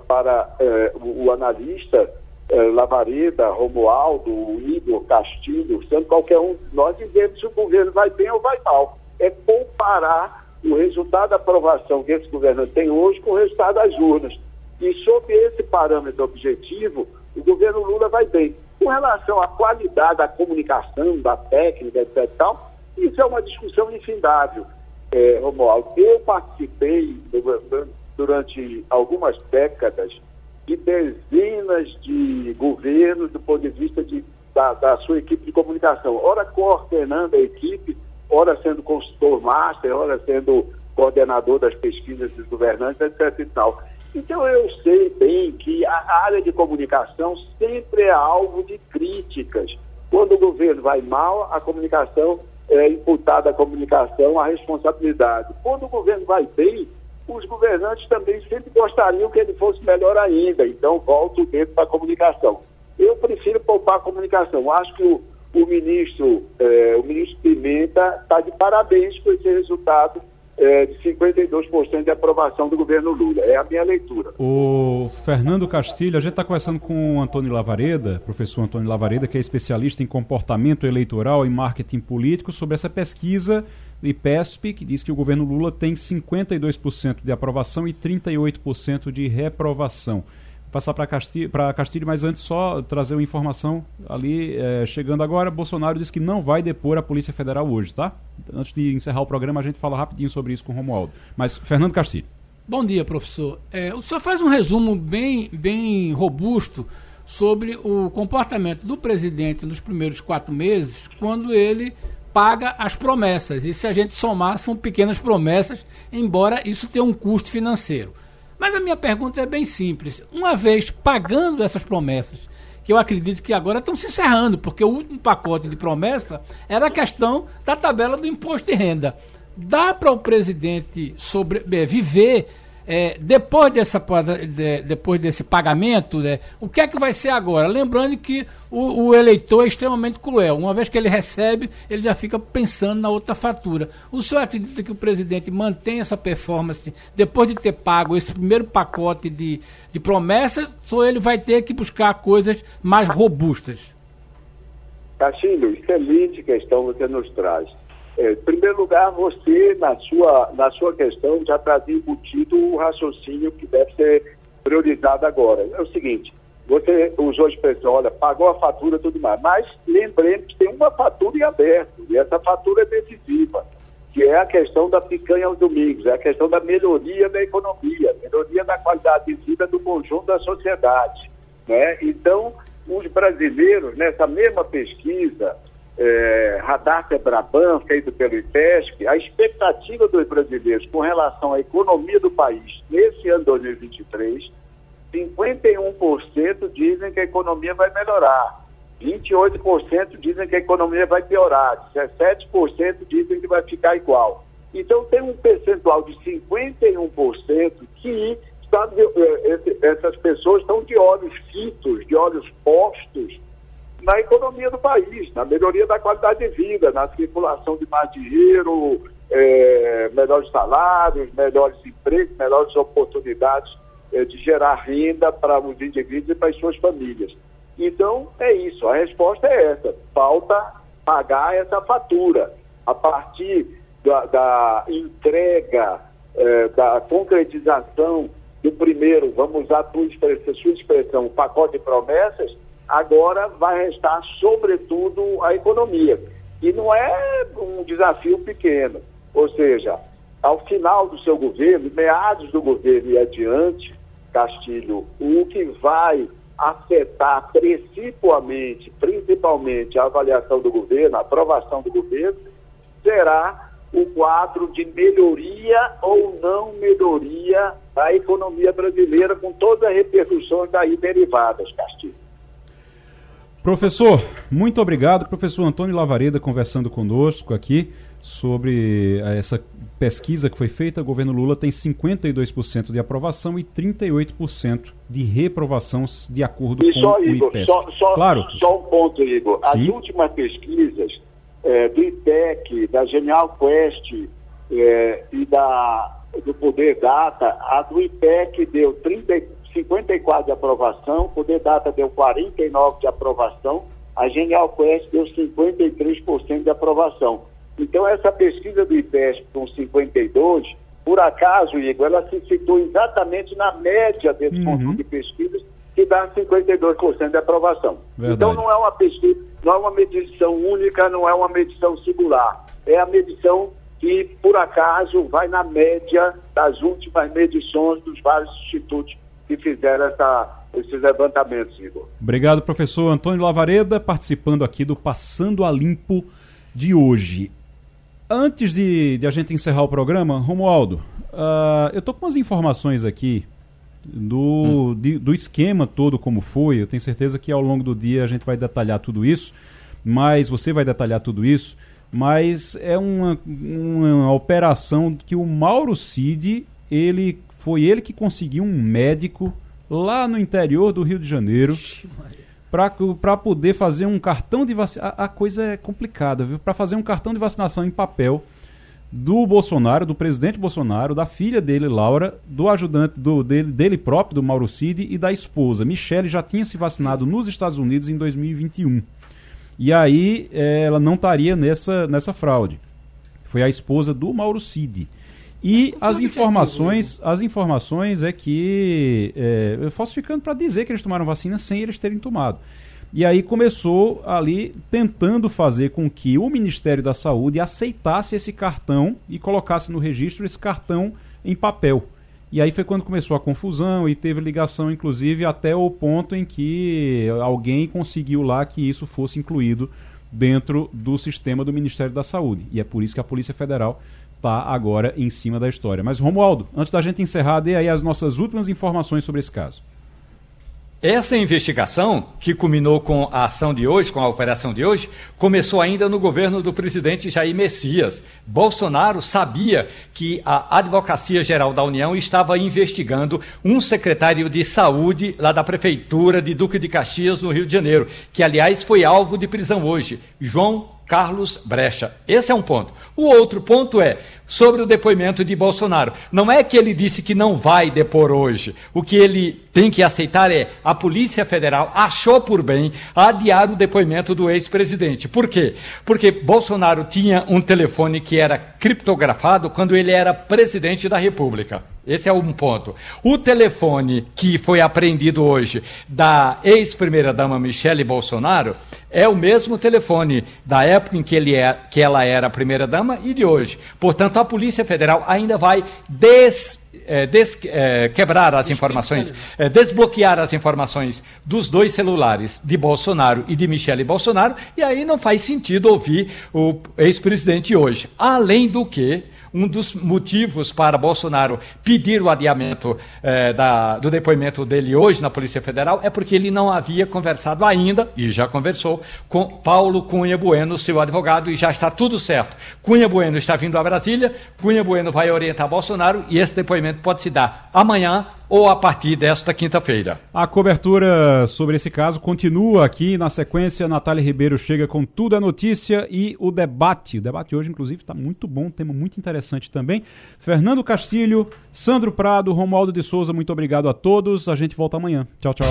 para eh, o analista eh, Lavareda, Romualdo, Igor, Castilho, sendo qualquer um de nós, dizemos se o governo vai bem ou vai mal. É comparar o resultado da aprovação que esse governo tem hoje com o resultado das urnas. E sob esse parâmetro objetivo, o governo Lula vai bem. Com relação à qualidade da comunicação, da técnica, etc. Tal, isso é uma discussão infindável, é, Romualdo. Eu participei durante algumas décadas de dezenas de governos do ponto de vista de, da, da sua equipe de comunicação. Ora coordenando a equipe, ora sendo consultor master, ora sendo coordenador das pesquisas dos governantes, etc. E tal. Então eu sei bem que a área de comunicação sempre é alvo de críticas. Quando o governo vai mal, a comunicação é imputada à comunicação a responsabilidade. Quando o governo vai bem, os governantes também sempre gostariam que ele fosse melhor ainda. Então volto dentro da comunicação. Eu prefiro poupar a comunicação. Acho que o, o ministro, eh, o ministro Pimenta está de parabéns com esse resultado é, de 52% de aprovação do governo Lula. É a minha leitura.
O Fernando Castilho, a gente está conversando com o Antônio Lavareda, professor Antônio Lavareda, que é especialista em comportamento eleitoral e marketing político, sobre essa pesquisa do IPESP, que diz que o governo Lula tem 52% de aprovação e 38% de reprovação passar para Castilho, Castilho, mas antes só trazer uma informação ali, é, chegando agora, Bolsonaro disse que não vai depor a Polícia Federal hoje, tá? Antes de encerrar o programa, a gente fala rapidinho sobre isso com o Romualdo. Mas, Fernando Castilho.
Bom dia, professor. É, o senhor faz um resumo bem, bem robusto sobre o comportamento do presidente nos primeiros quatro meses, quando ele paga as promessas. E se a gente somar, são pequenas promessas, embora isso tenha um custo financeiro. Mas a minha pergunta é bem simples. Uma vez pagando essas promessas, que eu acredito que agora estão se encerrando, porque o último pacote de promessa era a questão da tabela do imposto de renda. Dá para o presidente sobre, é, viver é, depois, dessa, de, depois desse pagamento, né, o que é que vai ser agora? Lembrando que o, o, eleitor é extremamente cruel. Uma vez que ele recebe, ele já fica pensando na outra fatura. O senhor acredita que o presidente mantém essa performance depois de ter pago esse primeiro pacote de, de promessas, ou ele vai ter que buscar coisas mais robustas?
Castilho, excelente questão você nos traz. É, em primeiro lugar, você, na sua, na sua questão, já trazia embutido o raciocínio que deve ser priorizado agora. É o seguinte, você usou a expressão, olha, pagou a fatura e tudo mais, mas lembremos que tem uma fatura em aberto, e essa fatura é decisiva, que é a questão da picanha aos domingos, é a questão da melhoria da economia, melhoria da qualidade de vida do conjunto da sociedade. Né? Então, os brasileiros, nessa mesma pesquisa, é, radar Febraban, feito pelo IPESP, a expectativa dos brasileiros com relação à economia do país nesse ano 2023, 51% dizem que a economia vai melhorar, 28% dizem que a economia vai piorar, 17% dizem que vai ficar igual. Então tem um percentual de 51% que está, é, essas pessoas estão de olhos fitos, de olhos postos na economia do país, na melhoria da qualidade de vida, na circulação de mais dinheiro, é, melhores salários, melhores empregos, melhores oportunidades é, de gerar renda para os indivíduos e para as suas famílias. Então, é isso. A resposta é essa. Falta pagar essa fatura. A partir da, da entrega, é, da concretização do primeiro, vamos usar a tua expressão, sua expressão, pacote de promessas, agora vai restar, sobretudo, a economia. E não é um desafio pequeno. Ou seja, ao final do seu governo, meados do governo e adiante, Castilho, o que vai afetar principalmente, principalmente a avaliação do governo, a aprovação do governo, será o quadro de melhoria ou não melhoria da economia brasileira, com todas as repercussões daí derivadas, Castilho.
Professor, muito obrigado. Professor Antônio Lavareda conversando conosco aqui sobre eh, essa pesquisa que foi feita. O governo Lula tem 52% de aprovação e 38% de reprovação, de acordo
e
com
só,
o
Igor,
IPES.
Só, só,
claro.
só um ponto, Igor. As
Sim.
últimas pesquisas eh, do IPEC, da Genial Quest eh, e da, do Poder Data, a do IPEC deu 30, 54 de aprovação, o Poder Data deu 49 de aprovação, a Genial Quest deu 53% de aprovação. Então, essa pesquisa do IPESP com 52, por acaso, Igor, ela se citou exatamente na média desse
Uhum.
conjunto de pesquisas, que dá 52% de aprovação.
Verdade.
Então, não é uma pesquisa, não é uma medição única, não é uma medição singular. É a medição que, por acaso, vai na média das últimas medições dos vários institutos que fizeram essa, esses levantamentos, Igor.
Obrigado, professor Antônio Lavareda, participando aqui do Passando a Limpo de hoje. Antes de, de a gente encerrar o programa, Romualdo, ah, eu tô com umas informações aqui do, de- do esquema todo como foi. Eu tenho certeza que ao longo do dia a gente vai detalhar tudo isso, mas você vai detalhar tudo isso. Mas é uma, uma operação que o Mauro Cid, ele foi ele que conseguiu um médico lá no interior do Rio de Janeiro para poder fazer um cartão de vacinação. A, coisa é complicada, viu? Para fazer um cartão de vacinação em papel do Bolsonaro, do presidente Bolsonaro, da filha dele, Laura, do ajudante do, dele, dele próprio, do Mauro Cid, e da esposa. Michele já tinha se vacinado nos Estados Unidos em 2021. E aí eh, ela não estaria nessa, nessa fraude. Foi a esposa do Mauro Cid. E as
objetivo,
informações, as informações é que é, falsificando para dizer que eles tomaram vacina sem eles terem tomado. E aí começou ali tentando fazer com que o Ministério da Saúde aceitasse esse cartão e colocasse no registro esse cartão em papel. E aí foi quando começou a confusão e teve ligação, inclusive, até o ponto em que alguém conseguiu lá que isso fosse incluído dentro do sistema do Ministério da Saúde. E é por isso que a Polícia Federal está agora em cima da história. Mas, Romualdo, antes da gente encerrar, dê aí as nossas últimas informações sobre esse caso.
Essa investigação, que culminou com a ação de hoje, com a operação de hoje, começou ainda no governo do presidente Jair Messias. Bolsonaro sabia que a Advocacia Geral da União estava investigando um secretário de saúde lá da prefeitura de Duque de Caxias, no Rio de Janeiro, que aliás foi alvo de prisão hoje, João Carlos Brecha. Esse é um ponto. O outro ponto é sobre o depoimento de Bolsonaro. Não é que ele disse que não vai depor hoje. O que ele tem que aceitar é a Polícia Federal achou por bem adiar o depoimento do ex-presidente. Por quê? Porque Bolsonaro tinha um telefone que era criptografado quando ele era presidente da República. Esse é um ponto. O telefone que foi apreendido hoje da ex-primeira-dama Michele Bolsonaro é o mesmo telefone da época em que, ele é, que ela era primeira-dama e de hoje. Portanto, a Polícia Federal ainda vai des, eh, des- eh, quebrar as informações, eh, desbloquear as informações dos dois celulares de Bolsonaro e de Michele Bolsonaro, e aí não faz sentido ouvir o ex-presidente hoje. Além do que, um dos motivos para Bolsonaro pedir o adiamento eh, da- do depoimento dele hoje na Polícia Federal é porque ele não havia conversado ainda, e já conversou, com Paulo Cunha Bueno, seu advogado, e já está tudo certo. Cunha Bueno está vindo a Brasília, Cunha Bueno vai orientar Bolsonaro e esse depoimento pode se dar amanhã, ou a partir desta quinta-feira.
A cobertura sobre esse caso continua aqui. Na sequência, Natália Ribeiro chega com tudo a notícia e o debate. O debate hoje, inclusive, está muito bom, um tema muito interessante também. Fernando Castilho, Sandro Prado, Romualdo de Souza, muito obrigado a todos. A gente volta amanhã. Tchau, tchau.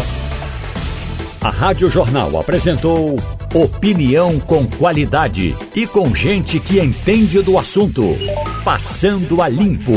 A Rádio Jornal apresentou opinião com qualidade e com gente que entende do assunto. Passando a limpo.